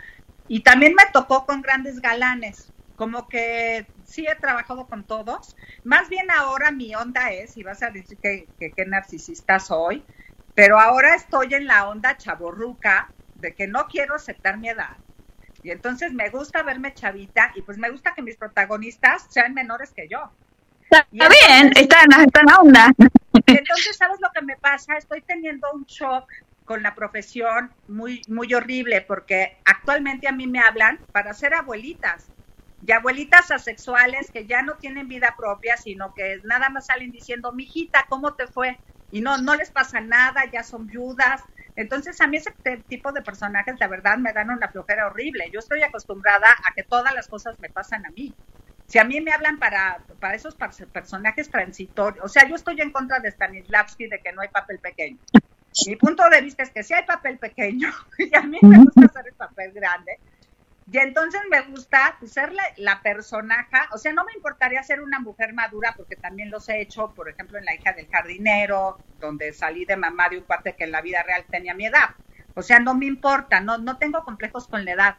Y también me tocó con grandes galanes, como que sí he trabajado con todos. Más bien ahora mi onda es, y vas a decir que, narcisista soy, pero ahora estoy en la onda chaborruca de que no quiero aceptar mi edad. Y entonces me gusta verme chavita y pues me gusta que mis protagonistas sean menores que yo. Está bien, está en, la onda. entonces, ¿sabes lo que me pasa? Estoy teniendo un shock con la profesión muy, muy horrible porque actualmente a mí me hablan para ser abuelitas y abuelitas asexuales que ya no tienen vida propia, sino que nada más salen diciendo, mijita, ¿cómo te fue? Y no, no les pasa nada, ya son viudas. Entonces, a mí ese tipo de personajes, la verdad, me dan una flojera horrible. Yo estoy acostumbrada a que todas las cosas me pasan a mí. Si a mí me hablan para, para esos personajes transitorios, o sea, yo estoy en contra de Stanislavski de que no hay papel pequeño. Mi punto de vista es que sí hay papel pequeño y a mí me gusta hacer el papel grande. Y entonces me gusta pues, ser la, la personaja, o sea, no me importaría ser una mujer madura porque también los he hecho, por ejemplo, en La hija del jardinero, donde salí de mamá de un cuate que en la vida real tenía mi edad. O sea, no me importa, no, no tengo complejos con la edad.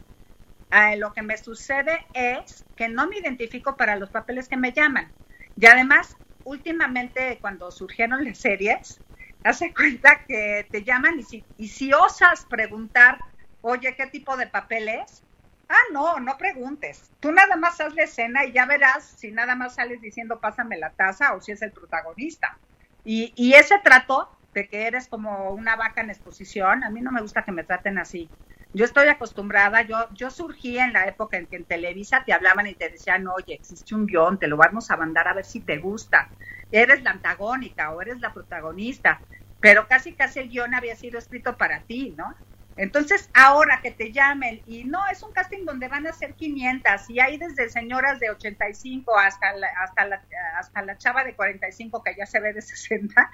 Lo que me sucede es que no me identifico para los papeles que me llaman. Y además, últimamente cuando surgieron las series, hace cuenta que te llaman y si, y si osas preguntar, oye, ¿qué tipo de papel es? Ah, no, no preguntes. Tú nada más haz la escena y ya verás si nada más sales diciendo pásame la taza o si es el protagonista. Y, y ese trato de que eres como una vaca en exposición, a mí no me gusta que me traten así. Yo estoy acostumbrada, yo, yo surgí en la época en que en Televisa te hablaban y te decían, oye, existe un guion, te lo vamos a mandar a ver si te gusta. Eres la antagónica o eres la protagonista, pero casi casi el guion había sido escrito para ti, ¿no? Entonces, ahora que te llamen, y no, es un casting donde van a ser 500, y hay desde señoras de 85 hasta la, hasta la, hasta la chava de 45 que ya se ve de 60,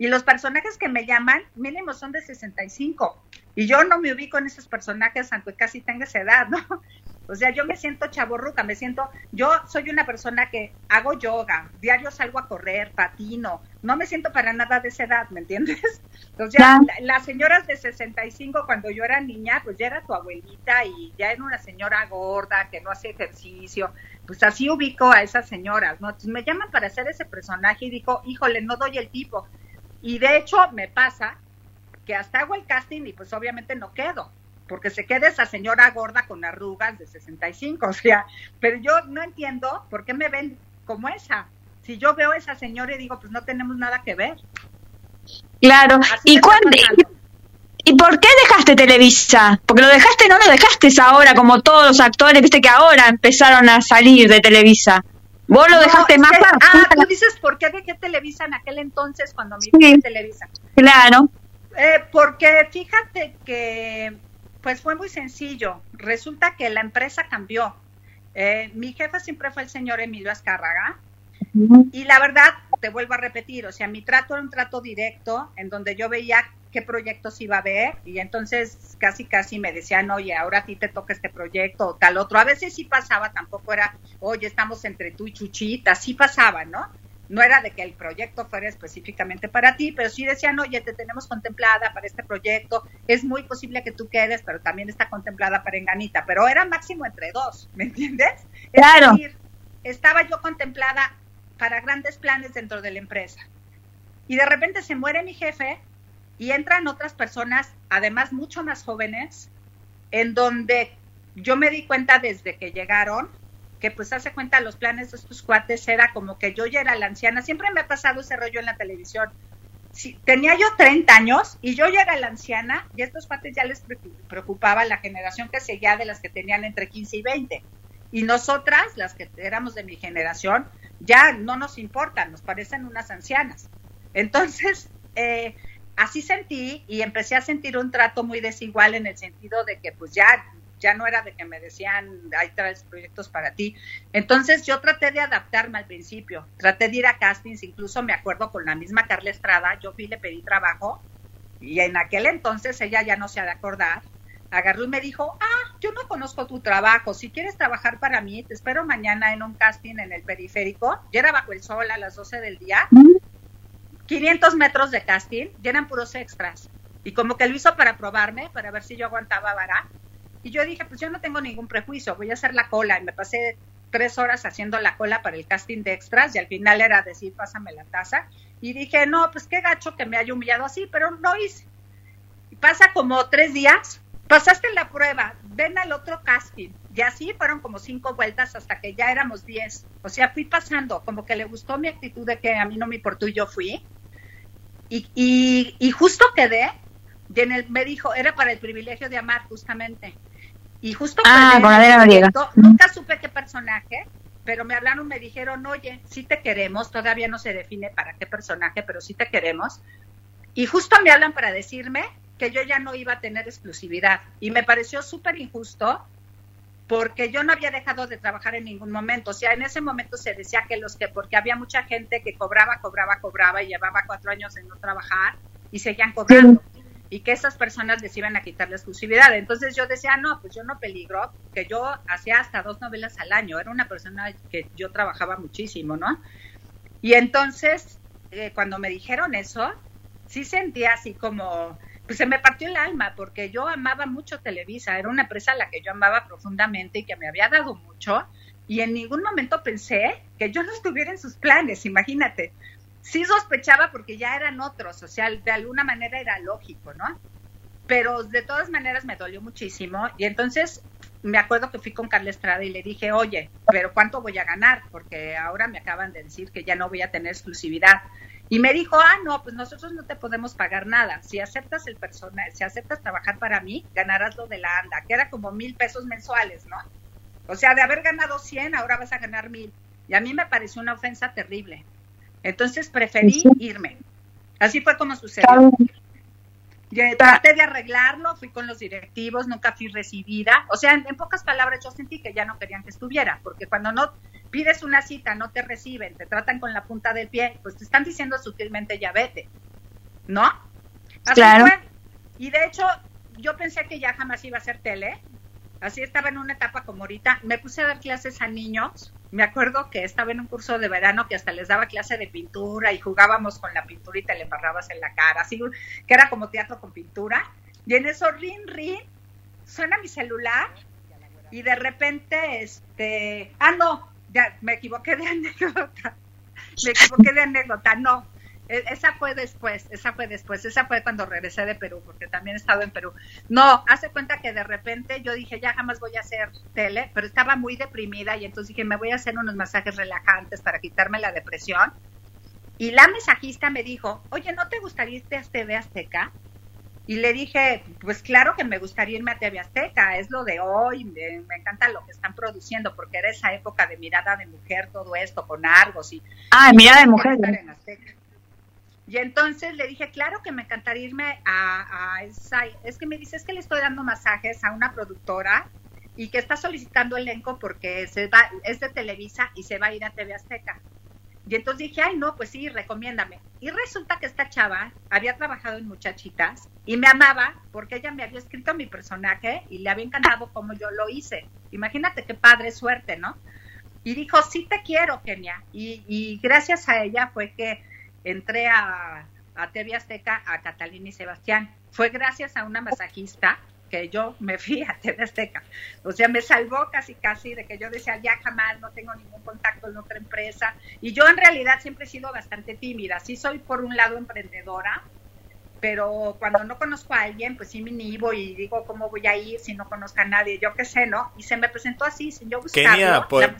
y los personajes que me llaman mínimo son de 65, y yo no me ubico en esos personajes aunque casi tenga esa edad, ¿no? O sea, yo me siento chaborruca, me siento, yo soy una persona que hago yoga, diario salgo a correr, patino, no me siento para nada de esa edad, ¿me entiendes? Entonces ya, las señoras de 65 cuando yo era niña, pues ya era tu abuelita y ya era una señora gorda que no hace ejercicio, pues así ubico a esas señoras, ¿no? Entonces me llaman para hacer ese personaje y digo, híjole, no doy el tipo. Y de hecho me pasa que hasta hago el casting y pues obviamente no quedo porque se queda esa señora gorda con arrugas de 65, o sea, pero yo no entiendo por qué me ven como esa. Si yo veo a esa señora y digo, pues no tenemos nada que ver. Claro, ¿y cuándo? ¿Y por qué dejaste Televisa? Porque lo dejaste, no lo dejaste ahora, como todos los actores, viste que ahora empezaron a salir de Televisa. Vos lo dejaste más. ah, tú dices por qué dejé Televisa en aquel entonces cuando me sí, Televisa. Claro. Eh, porque fíjate que pues fue muy sencillo. Resulta que la empresa cambió. Eh, mi jefe siempre fue el señor Emilio Azcárraga. Y la verdad, te vuelvo a repetir, o sea, mi trato era un trato directo en donde yo veía qué proyectos iba a ver y entonces casi casi me decían, oye, ahora a ti te toca este proyecto o tal otro. A veces sí pasaba, tampoco era, oye, estamos entre tú y Chuchita, sí pasaba, ¿no? no era de que el proyecto fuera específicamente para ti, pero sí decían, oye, te tenemos contemplada para este proyecto, es muy posible que tú quedes, pero también está contemplada para Enganita, pero era máximo entre dos, ¿me entiendes? Claro. Es decir, estaba yo contemplada para grandes planes dentro de la empresa. Y de repente se muere mi jefe y entran otras personas, además mucho más jóvenes, en donde yo me di cuenta desde que llegaron que pues hace cuenta los planes de estos cuates era como que yo ya era la anciana, siempre me ha pasado ese rollo en la televisión. Si, tenía yo 30 años y yo ya era la anciana y estos cuates ya les preocupaba la generación que seguía de las que tenían entre 15 y 20. Y nosotras, las que éramos de mi generación, ya no nos importan, nos parecen unas ancianas. Entonces, eh, así sentí y empecé a sentir un trato muy desigual en el sentido de que pues ya ya no era de que me decían, hay tres proyectos para ti. Entonces yo traté de adaptarme al principio, traté de ir a castings, incluso me acuerdo con la misma Carla Estrada, yo fui, le pedí trabajo y en aquel entonces ella ya no se ha de acordar, agarró y me dijo, ah, yo no conozco tu trabajo, si quieres trabajar para mí, te espero mañana en un casting en el periférico, ya era bajo el sol a las 12 del día, 500 metros de casting, ya eran puros extras. Y como que lo hizo para probarme, para ver si yo aguantaba vara. Y yo dije, pues yo no tengo ningún prejuicio, voy a hacer la cola. Y me pasé tres horas haciendo la cola para el casting de extras y al final era decir, pásame la taza. Y dije, no, pues qué gacho que me haya humillado así, pero no hice. Y pasa como tres días, pasaste la prueba, ven al otro casting. Y así fueron como cinco vueltas hasta que ya éramos diez. O sea, fui pasando, como que le gustó mi actitud de que a mí no me importó y yo fui. Y, y, y justo quedé, y en el, me dijo, era para el privilegio de amar, justamente. Y justo ah, nunca supe qué personaje, pero me hablaron, me dijeron, oye, sí te queremos, todavía no se define para qué personaje, pero sí te queremos. Y justo me hablan para decirme que yo ya no iba a tener exclusividad. Y me pareció súper injusto porque yo no había dejado de trabajar en ningún momento. O sea, en ese momento se decía que los que, porque había mucha gente que cobraba, cobraba, cobraba y llevaba cuatro años en no trabajar y seguían cobrando y que esas personas les iban a quitar la exclusividad. Entonces yo decía, no, pues yo no peligro, que yo hacía hasta dos novelas al año, era una persona que yo trabajaba muchísimo, ¿no? Y entonces, eh, cuando me dijeron eso, sí sentía así como, pues se me partió el alma, porque yo amaba mucho Televisa, era una empresa a la que yo amaba profundamente y que me había dado mucho, y en ningún momento pensé que yo no estuviera en sus planes, imagínate sí sospechaba porque ya eran otros, o sea, de alguna manera era lógico, ¿no? Pero de todas maneras me dolió muchísimo y entonces me acuerdo que fui con Carla Estrada y le dije, oye, pero ¿cuánto voy a ganar? Porque ahora me acaban de decir que ya no voy a tener exclusividad. Y me dijo, ah, no, pues nosotros no te podemos pagar nada. Si aceptas el personal, si aceptas trabajar para mí, ganarás lo de la ANDA, que era como mil pesos mensuales, ¿no? O sea, de haber ganado 100, ahora vas a ganar mil. Y a mí me pareció una ofensa terrible. Entonces preferí irme. Así fue como sucedió. traté de arreglarlo, fui con los directivos, nunca fui recibida. O sea, en, pocas palabras, yo sentí que ya no querían que estuviera, porque cuando no pides una cita, no te reciben, te tratan con la punta del pie, pues te están diciendo sutilmente ya vete, ¿no? Así claro. Y de hecho, yo pensé que ya jamás iba a ser tele, Así estaba en una etapa como ahorita. Me puse a dar clases a niños. Me acuerdo que estaba en un curso de verano que hasta les daba clase de pintura y jugábamos con la pintura y te le embarrabas en la cara, así que era como teatro con pintura. Y en eso, rin, rin, suena mi celular y de repente, este, ah, no, ya me equivoqué de anécdota. Me equivoqué de anécdota, no e, esa fue después, esa fue después, esa fue cuando regresé de Perú, porque también he estado en Perú. No, hace cuenta que de repente yo dije, ya jamás voy a hacer tele, pero estaba muy deprimida y entonces dije, me voy a hacer unos masajes relajantes para quitarme la depresión. Y la mesajista me dijo, oye, ¿no te gustaría irte TV Azteca? Y le dije, pues claro que me gustaría irme a TV Azteca, es lo de hoy, me, me, encanta lo que están produciendo, porque era esa época de mirada de mujer, todo esto, con Argos y... Ah, mirada de mujer. En. Y entonces le dije, claro que me encantaría irme a, a esa... Es que me dice, es que le estoy dando masajes a una productora y que está solicitando elenco porque se va, es de Televisa y se va a ir a TV Azteca. Y entonces dije, ay, no, pues sí, recomiéndame. Y resulta que esta chava había trabajado en Muchachitas y me amaba porque ella me había escrito mi personaje y le había encantado como yo lo hice. Imagínate qué padre suerte, ¿no? Y dijo, sí te quiero, Kenia. Y, y gracias a ella fue que entré a, a TV Azteca a Catalina y Sebastián. Fue gracias a una masajista que yo me fui a TV Azteca. O sea, me salvó casi, casi de que yo decía, ya jamás no tengo ningún contacto en otra empresa. Y yo en realidad siempre he sido bastante tímida. Sí soy por un lado emprendedora, pero cuando no conozco a alguien, pues sí me inhibo y digo, ¿cómo voy a ir si no conozco a nadie? Yo qué sé, ¿no? Y se me presentó así, sin yo buscarlo, Kenia, por,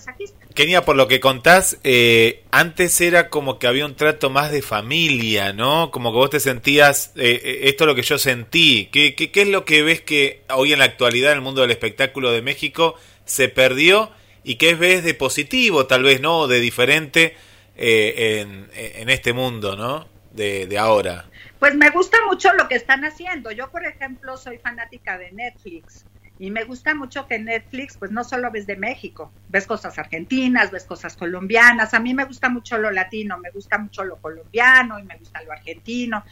Kenia, por lo que contás, eh, antes era como que había un trato más de familia, ¿no? Como que vos te sentías, eh, eh, esto es lo que yo sentí. ¿Qué, ¿Qué, qué, es lo que ves que hoy en la actualidad en el mundo del espectáculo de México se perdió y qué ves de positivo, tal vez, ¿no? De diferente en, en este mundo, ¿no? De, de ahora. Pues me gusta mucho lo que están haciendo. Yo, por ejemplo, soy fanática de Netflix y me gusta mucho que Netflix, pues no solo ves de México, ves cosas argentinas, ves cosas colombianas. A mí me gusta mucho lo latino, me gusta mucho lo colombiano y me gusta lo argentino.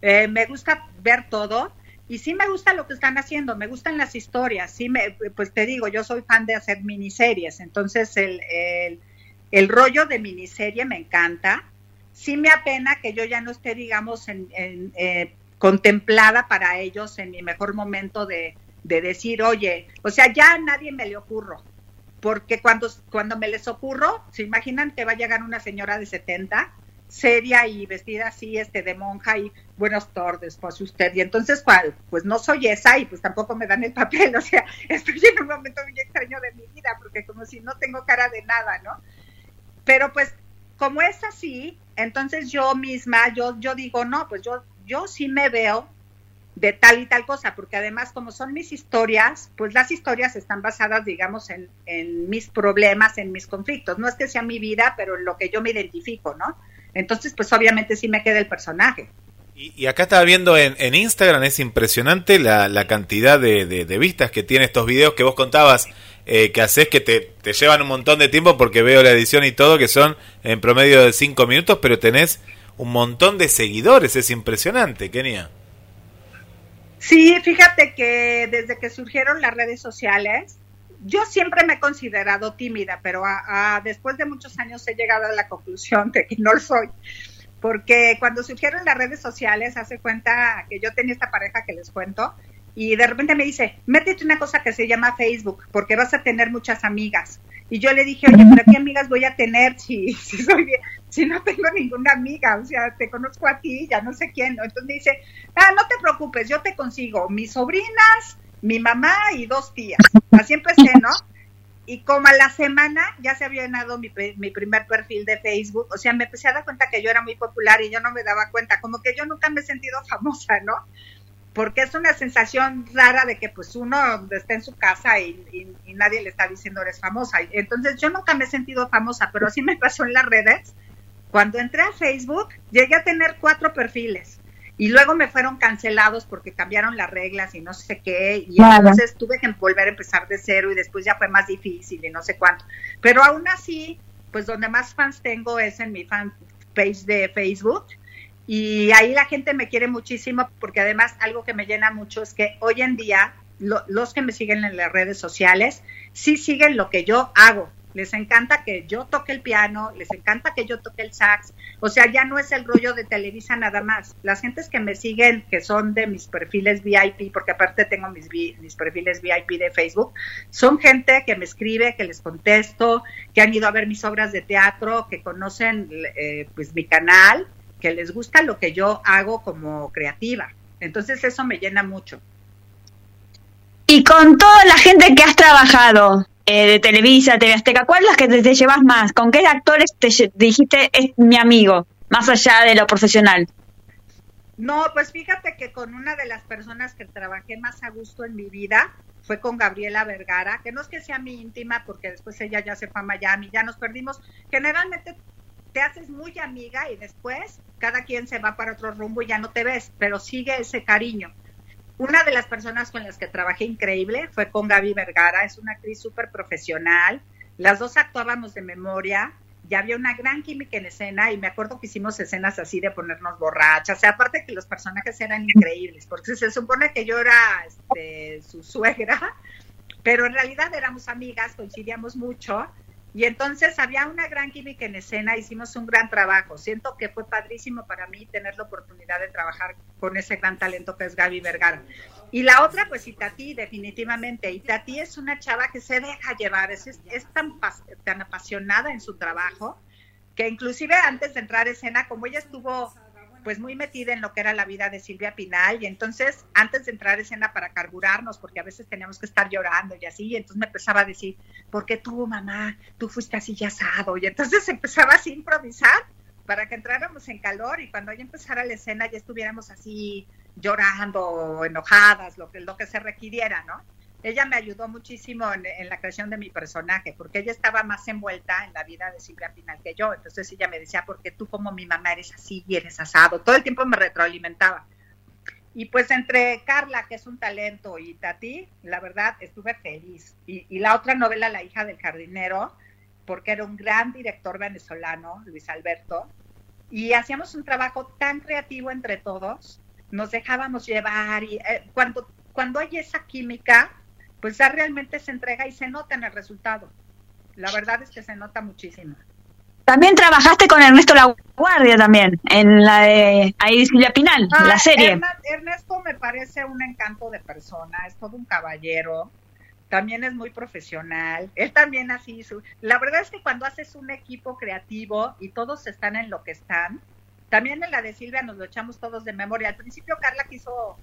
Eh, me gusta ver todo y sí me gusta lo que están haciendo, me gustan las historias. Sí, me, pues te digo, yo soy fan de hacer miniseries, entonces el, el, el rollo de miniserie me encanta sí me apena que yo ya no esté, digamos, en, eh, contemplada para ellos en mi mejor momento de, decir, oye, o sea, ya a nadie me le ocurro, porque cuando, cuando me les ocurro, se imaginan que va a llegar una señora de 70, seria y vestida así, este, de monja y buenos tardes, pues usted, y entonces, ¿cuál? Pues no soy esa y pues tampoco me dan el papel, o sea, estoy en un momento muy extraño de mi vida, porque como si no tengo cara de nada, ¿no? Pero pues como es así, entonces yo misma, yo, yo digo, no, pues yo, yo sí me veo de tal y tal cosa, porque además como son mis historias, pues las historias están basadas, digamos, en, mis problemas, en mis conflictos. No es que sea mi vida, pero en lo que yo me identifico, ¿no? Entonces, pues obviamente sí me queda el personaje. Y, acá estaba viendo en, Instagram, es impresionante la, la cantidad de, de, vistas que tiene estos videos que vos contabas eh, que haces que te, te, llevan un montón de tiempo porque veo la edición y todo, que son en promedio de 5 minutos, pero tenés un montón de seguidores, es impresionante, Kenia. Sí, fíjate que desde que surgieron las redes sociales, yo siempre me he considerado tímida, pero a, a, después de muchos años he llegado a la conclusión de que no lo soy porque cuando surgieron las redes sociales, hace cuenta que yo tenía esta pareja que les cuento, y de repente me dice, métete una cosa que se llama Facebook, porque vas a tener muchas amigas. Y yo le dije, oye, pero ¿qué amigas voy a tener si, si soy si no tengo ninguna amiga? O sea, te conozco a ti, ya no sé quién, ¿no? Entonces me dice, ah, no te preocupes, yo te consigo mis sobrinas, mi mamá y dos tías. Así empecé, ¿no? y como a la semana ya se había llenado mi, mi, primer perfil de Facebook, o sea, me empecé a dar cuenta que yo era muy popular y yo no me daba cuenta, como que yo nunca me he sentido famosa, ¿no? Porque es una sensación rara de que pues uno está en su casa y, y nadie le está diciendo eres famosa. Entonces yo nunca me he sentido famosa, pero así me pasó en las redes. Cuando entré a Facebook, llegué a tener cuatro perfiles y luego me fueron cancelados porque cambiaron las reglas y no sé qué, y entonces tuve que volver a empezar de cero y después ya fue más difícil y no sé cuánto. Pero aún así, pues donde más fans tengo es en mi fanpage de Facebook y ahí la gente me quiere muchísimo porque además algo que me llena mucho es que hoy en día los que me siguen en las redes sociales, sí siguen lo que yo hago. Les encanta que yo toque el piano, les encanta que yo toque el sax. O sea, ya no es el rollo de Televisa nada más. Las gentes que me siguen, que son de mis perfiles VIP, porque aparte tengo mis, mis perfiles VIP de Facebook, son gente que me escribe, que les contesto, que han ido a ver mis obras de teatro, que conocen eh, pues mi canal, que les gusta lo que yo hago como creativa. Entonces eso me llena mucho. Y con toda la gente que has trabajado eh, de Televisa, TV Azteca, ¿cuál es la que te, llevas más? ¿Con qué actores te dijiste es mi amigo, más allá de lo profesional? No, pues fíjate que con una de las personas que trabajé más a gusto en mi vida fue con Gabriela Vergara, que no es que sea mi íntima, porque después ella ya se fue a Miami, ya nos perdimos. Generalmente te haces muy amiga y después cada quien se va para otro rumbo y ya no te ves, pero sigue ese cariño. Una de las personas con las que trabajé increíble fue con Gaby Vergara, es una actriz súper profesional. Las dos actuábamos de memoria, ya había una gran química en escena y me acuerdo que hicimos escenas así de ponernos borrachas, o sea, aparte que los personajes eran increíbles, porque se supone que yo era este, su suegra, pero en realidad éramos amigas, coincidíamos mucho y entonces había una gran química en escena, hicimos un gran trabajo. Siento que fue padrísimo para mí tener la oportunidad de trabajar con ese gran talento que es Gaby Vergara. Y la otra, pues Itati, definitivamente. Itati es una chava que se deja llevar, es, es tan, tan apasionada en su trabajo, que inclusive antes de entrar a escena, como ella estuvo pues muy metida en lo que era la vida de Silvia Pinal y entonces antes de entrar a escena para carburarnos, porque a veces teníamos que estar llorando y así, y entonces me empezaba a decir, ¿por qué tú, mamá, tú fuiste así ya asado? Y entonces empezaba así a improvisar para que entráramos en calor y cuando ya empezara la escena ya estuviéramos así llorando, enojadas, lo que, lo que se requiriera, ¿no? Ella me ayudó muchísimo en, la creación de mi personaje, porque ella estaba más envuelta en la vida de Silvia Pinal que yo. Entonces ella me decía, porque tú como mi mamá eres así y eres asado. Todo el tiempo me retroalimentaba. Y pues entre Carla, que es un talento, y Tati, la verdad, estuve feliz. Y, la otra novela, La hija del jardinero, porque era un gran director venezolano, Luis Alberto, y hacíamos un trabajo tan creativo entre todos, nos dejábamos llevar y eh, cuando, cuando hay esa química, pues ya realmente se entrega y se nota en el resultado. La verdad es que se nota muchísimo. También trabajaste con Ernesto La Guardia también, en la de ahí Silvia Pinal, ah, la serie. Ernesto me parece un encanto de persona, es todo un caballero, también es muy profesional, él también así, su... la verdad es que cuando haces un equipo creativo y todos están en lo que están, también en la de Silvia nos lo echamos todos de memoria. Al principio Carla quiso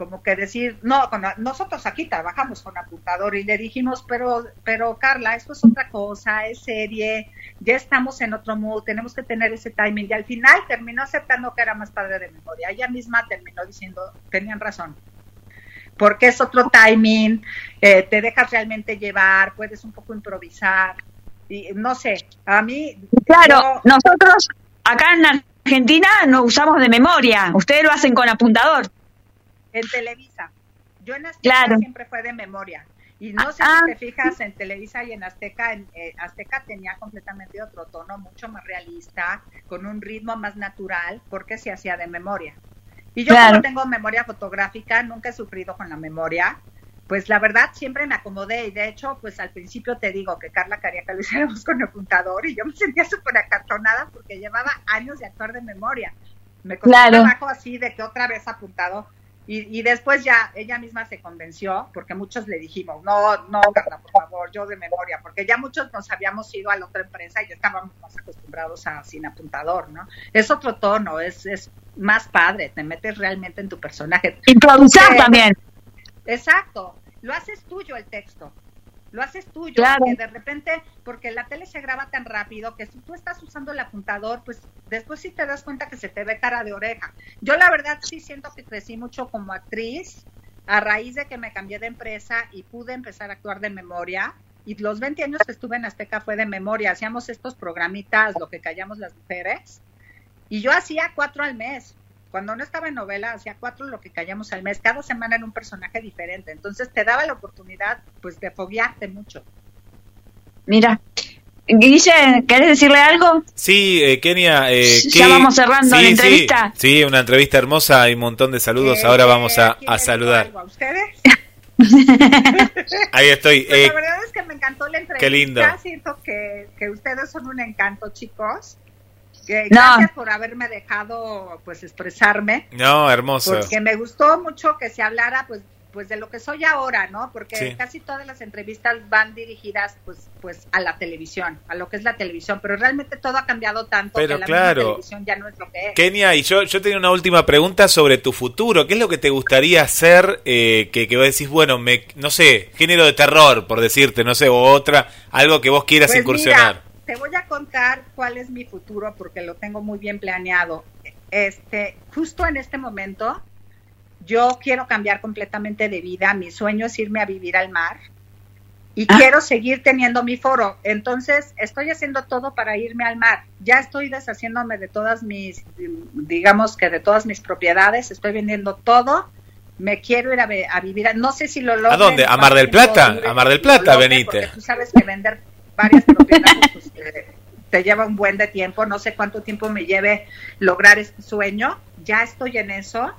como que decir, no, nosotros aquí trabajamos con apuntador y le dijimos, pero, pero Carla, esto es otra cosa, es serie, ya estamos en otro mood, tenemos que tener ese timing. Y al final terminó aceptando que era más padre de memoria. Ella misma terminó diciendo, tenían razón, porque es otro timing, eh, te dejas realmente llevar, puedes un poco improvisar. Y no sé, a mí. Claro, nosotros acá en Argentina no usamos de memoria, ustedes lo hacen con apuntador en Televisa. Yo en Azteca siempre fue de memoria. Y no sé si te fijas en Televisa y en Azteca, en, eh, Azteca tenía completamente otro tono, mucho más realista, con un ritmo más natural, porque se hacía de memoria. Y yo como tengo memoria fotográfica, nunca he sufrido con la memoria, pues la verdad siempre me acomodé y de hecho, pues al principio te digo que Carla que lo hiciéramos con apuntador y yo me sentía súper acartonada porque llevaba años de actuar de memoria. Me costó trabajo así de que otra vez apuntado y, después ya ella misma se convenció, porque muchos le dijimos, no, no, Carla, por favor, yo de memoria, porque ya muchos nos habíamos ido a la otra empresa y ya estábamos más acostumbrados a sin apuntador, ¿no? Es otro tono, es, es más padre, te metes realmente en tu personaje. Improvisar también. Exacto, lo haces tuyo el texto lo haces tuyo, claro. de repente, porque la tele se graba tan rápido que si tú estás usando el apuntador, pues después sí te das cuenta que se te ve cara de oreja. Yo la verdad sí siento que crecí mucho como actriz a raíz de que me cambié de empresa y pude empezar a actuar de memoria. Y los 20 años que estuve en Azteca fue de memoria. Hacíamos estos programitas, lo que callamos las mujeres. Y yo hacía cuatro al mes. Cuando no estaba en novela, hacía cuatro lo que callamos al mes, cada semana en un personaje diferente. Entonces te daba la oportunidad, pues, de foguearte mucho. Mira, Guille, ¿querés decirle algo? Sí, eh, Kenia. Eh, ya vamos cerrando la entrevista. Sí, una entrevista hermosa y un montón de saludos. Ahora vamos a, a saludar. ¿A ustedes? Ahí estoy. Pues Eh, la verdad es que me encantó la entrevista. qué lindo. Siento que, que ustedes son un encanto, chicos. No. Gracias por haberme dejado pues expresarme. no, hermoso. Porque me gustó mucho que se hablara pues pues de lo que soy ahora, ¿no? Porque Sí. casi todas las entrevistas van dirigidas pues pues a la televisión, a lo que es la televisión, pero realmente todo ha cambiado tanto Pero que la claro. misma televisión ya no es lo que es. Kenia, y yo, yo tenía una última pregunta sobre tu futuro. ¿Qué es lo que te gustaría hacer? Eh, que, que vos decís, bueno, me, no sé, género de terror, por decirte, no sé, o otra, algo que vos quieras Pues incursionar. mira, te voy a contar cuál es mi futuro porque lo tengo muy bien planeado. Este, justo en este momento, yo quiero cambiar completamente de vida. Mi sueño es irme a vivir al mar y Ah. quiero seguir teniendo mi foro. Entonces, estoy haciendo todo para irme al mar. Ya estoy deshaciéndome de todas mis, digamos que de todas mis propiedades. Estoy vendiendo todo. Me quiero ir a, vivir. a- No sé si lo logro. ¿A dónde? ¿A Mar del Plata? A Mar del Plata, venite. Porque tú sabes que vender varias propiedades pues, eh, te lleva un buen de tiempo. No sé cuánto tiempo me lleve lograr este sueño. Ya estoy en eso.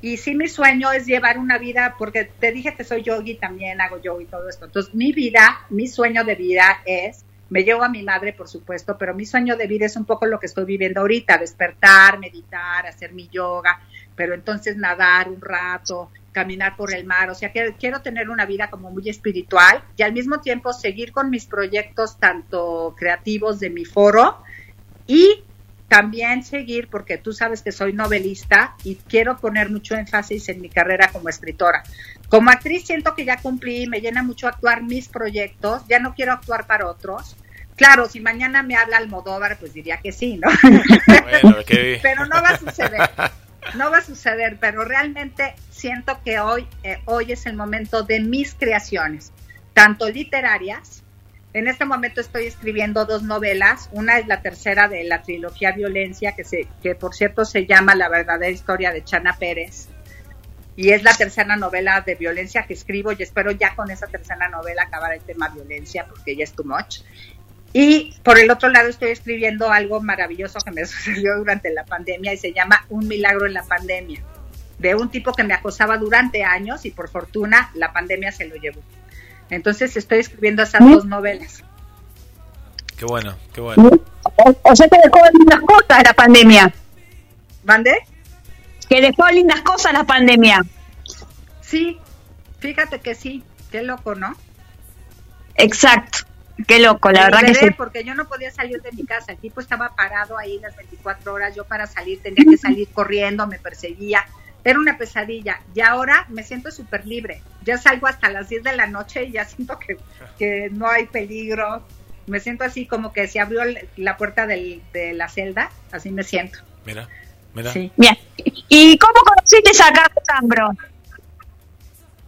Y sí, mi sueño es llevar una vida, porque te dije que soy yogi, también hago yoga y todo esto. Entonces, mi vida, mi sueño de vida es, me llevo a mi madre, por supuesto, pero mi sueño de vida es un poco lo que estoy viviendo ahorita, despertar, meditar, hacer mi yoga, pero entonces nadar un rato, caminar por el mar, o sea, que quiero tener una vida como muy espiritual y al mismo tiempo seguir con mis proyectos tanto creativos de mi foro y también seguir, porque tú sabes que soy novelista y quiero poner mucho énfasis en mi carrera como escritora. Como actriz siento que ya cumplí, me llena mucho actuar mis proyectos, ya no quiero actuar para otros. Claro, si mañana me habla Almodóvar, pues diría que sí, ¿no? Bueno, pero no va a suceder. No va a suceder, pero realmente siento que hoy, eh, hoy es el momento de mis creaciones, tanto literarias. En este momento estoy escribiendo dos novelas. Una es la tercera de la trilogía Violencia, que, se, que por cierto se llama La verdadera historia de Chana Pérez. Y es la tercera novela de violencia que escribo y espero ya con esa tercera novela acabar el tema violencia porque ya es too much. Y por el otro lado estoy escribiendo algo maravilloso que me sucedió durante la pandemia y se llama Un milagro en la pandemia, de un tipo que me acosaba durante años y por fortuna la pandemia se lo llevó. Entonces estoy escribiendo esas dos novelas. Qué bueno, qué bueno. O, sea que dejó lindas cosas la pandemia. ¿Mande? Que dejó lindas cosas la pandemia. Sí, fíjate que sí, qué loco, ¿no? Exacto. Qué loco, la Me verdad que sí. Porque yo no podía salir de mi casa. El tipo estaba parado ahí las 24 horas. Yo para salir tenía que salir corriendo, me perseguía. Era una pesadilla. Y ahora me siento súper libre. Ya salgo hasta las 10 de la noche y ya siento que, que no hay peligro. Me siento así como que se abrió la puerta del- de la celda. Así me siento. Mira, mira. Sí. Bien. ¿Y cómo conociste a Carlos Cambro?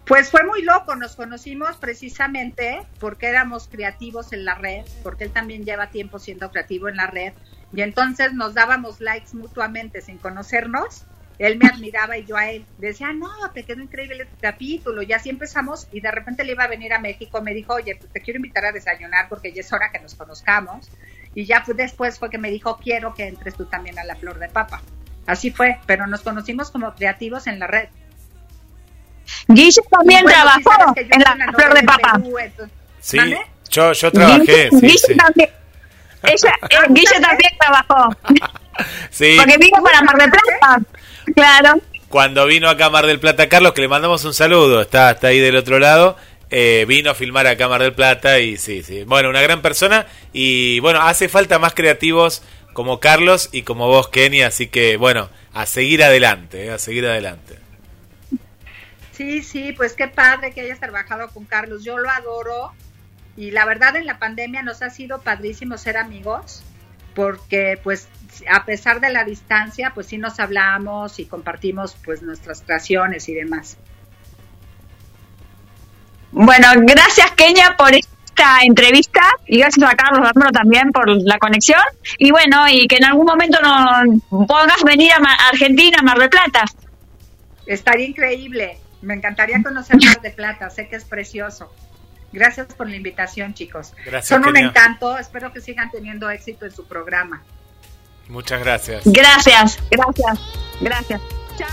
Pues fue muy loco, nos conocimos precisamente porque éramos creativos en la red, porque él también lleva tiempo siendo creativo en la red, y entonces nos dábamos likes mutuamente sin conocernos. Él me admiraba y yo a él. Decía, no, te quedó increíble tu capítulo. Y así empezamos y de repente le iba a venir a México. Me dijo, oye, pues te quiero invitar a desayunar porque ya es hora que nos conozcamos. Y ya fue- después fue que me dijo, quiero que entres tú también a la flor de papa. Así fue, pero nos conocimos como creativos en la red. Guille también bueno, trabajó en la flor de papa. Sí, yo, yo trabajé, Guille, sí, Guille sí. también. Ella, eh, Guille también trabajó. Sí, Porque vino para Mar del Plata. Claro. cuando vino acá a Mar del Plata Carlos, que le mandamos un saludo, está, está ahí del otro lado, eh, vino a filmar acá a Mar del Plata y sí, sí. Bueno, una gran persona y bueno, hace falta más creativos como Carlos y como vos, Kenny, así que bueno, a seguir adelante, eh, a seguir adelante. Sí, sí, pues qué padre que hayas trabajado con Carlos. Yo lo adoro y la verdad en la pandemia nos ha sido padrísimo ser amigos porque pues a pesar de la distancia pues sí nos hablamos y compartimos pues nuestras creaciones y demás. Bueno, gracias Kenia por esta entrevista y gracias a Carlos también por la conexión. Y bueno, y que en algún momento nos pongas venir a Argentina, a Mar del Plata. Estaría increíble. Me encantaría conocer Mar de Plata, sé que es precioso. Gracias por la invitación, chicos. Gracias, Son un Kenia. encanto, espero que sigan teniendo éxito en su programa. Muchas gracias. Gracias, gracias, gracias. Chao.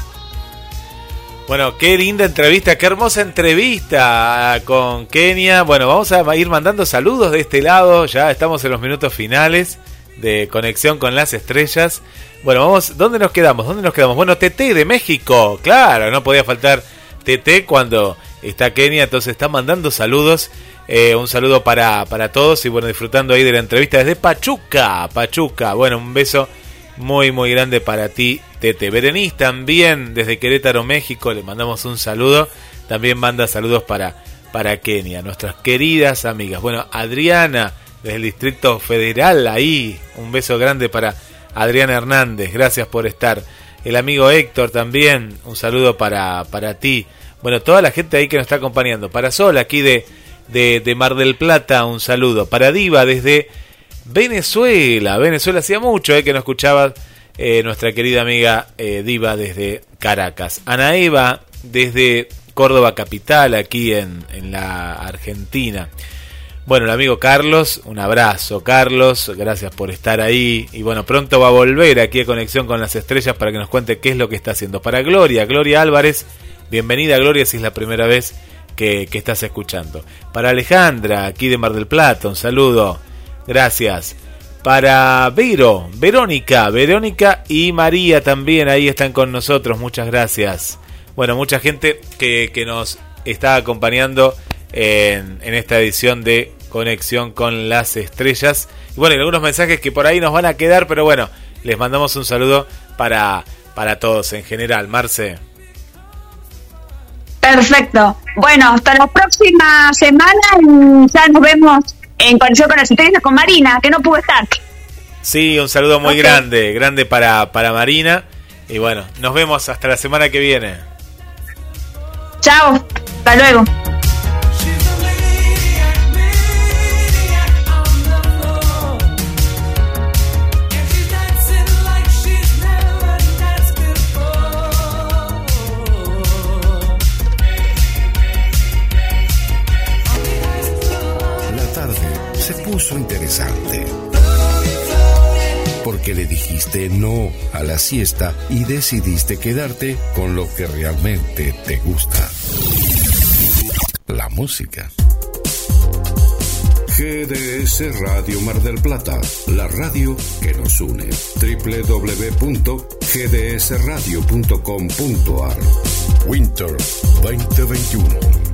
Bueno, qué linda entrevista, qué hermosa entrevista con Kenia. Bueno, vamos a ir mandando saludos de este lado, ya estamos en los minutos finales de conexión con las estrellas. Bueno, vamos, ¿dónde nos quedamos? ¿Dónde nos quedamos? Bueno, TT de México, claro, no podía faltar TT cuando está Kenia, entonces está mandando saludos. Eh, un saludo para, para todos y bueno, disfrutando ahí de la entrevista desde Pachuca, Pachuca. Bueno, un beso muy, muy grande para ti, Tete. Berenice también desde Querétaro, México, le mandamos un saludo. También manda saludos para, para Kenia, nuestras queridas amigas. Bueno, Adriana desde el Distrito Federal, ahí, un beso grande para Adriana Hernández, gracias por estar. El amigo Héctor también, un saludo para, para ti. Bueno, toda la gente ahí que nos está acompañando. Para Sol, aquí de, de, Mar del Plata, un saludo. Para Diva, desde Venezuela. Venezuela hacía mucho eh, que no escuchaba eh, nuestra querida amiga eh, Diva desde Caracas. Ana Eva, desde Córdoba Capital, aquí en, en la Argentina. Bueno, el amigo Carlos, un abrazo Carlos, gracias por estar ahí y bueno, pronto va a volver aquí a Conexión con las Estrellas para que nos cuente qué es lo que está haciendo. Para Gloria, Gloria Álvarez, bienvenida Gloria si es la primera vez que, estás escuchando. Para Alejandra, aquí de Mar del Plata, un saludo, gracias. Para Vero, Verónica, Verónica y María también ahí están con nosotros, muchas gracias. Bueno, mucha gente que, que nos está acompañando en, esta edición de Conexión con las Estrellas. Y bueno, algunos mensajes que por ahí nos van a quedar, pero bueno, les mandamos un saludo para, para todos en general. Marce. Perfecto. Bueno, hasta la próxima semana ya nos vemos en conexión con las estrellas con Marina, que no pudo estar. Sí, un saludo muy grande, grande para, para Marina. Y bueno, nos vemos hasta la semana que viene. Chao, hasta luego. Interesante. Porque le dijiste no a la siesta y decidiste quedarte con lo que realmente te gusta. La música. GDS Radio Mar del Plata, la radio que nos une. www.gdsradio.com.ar Winter 2021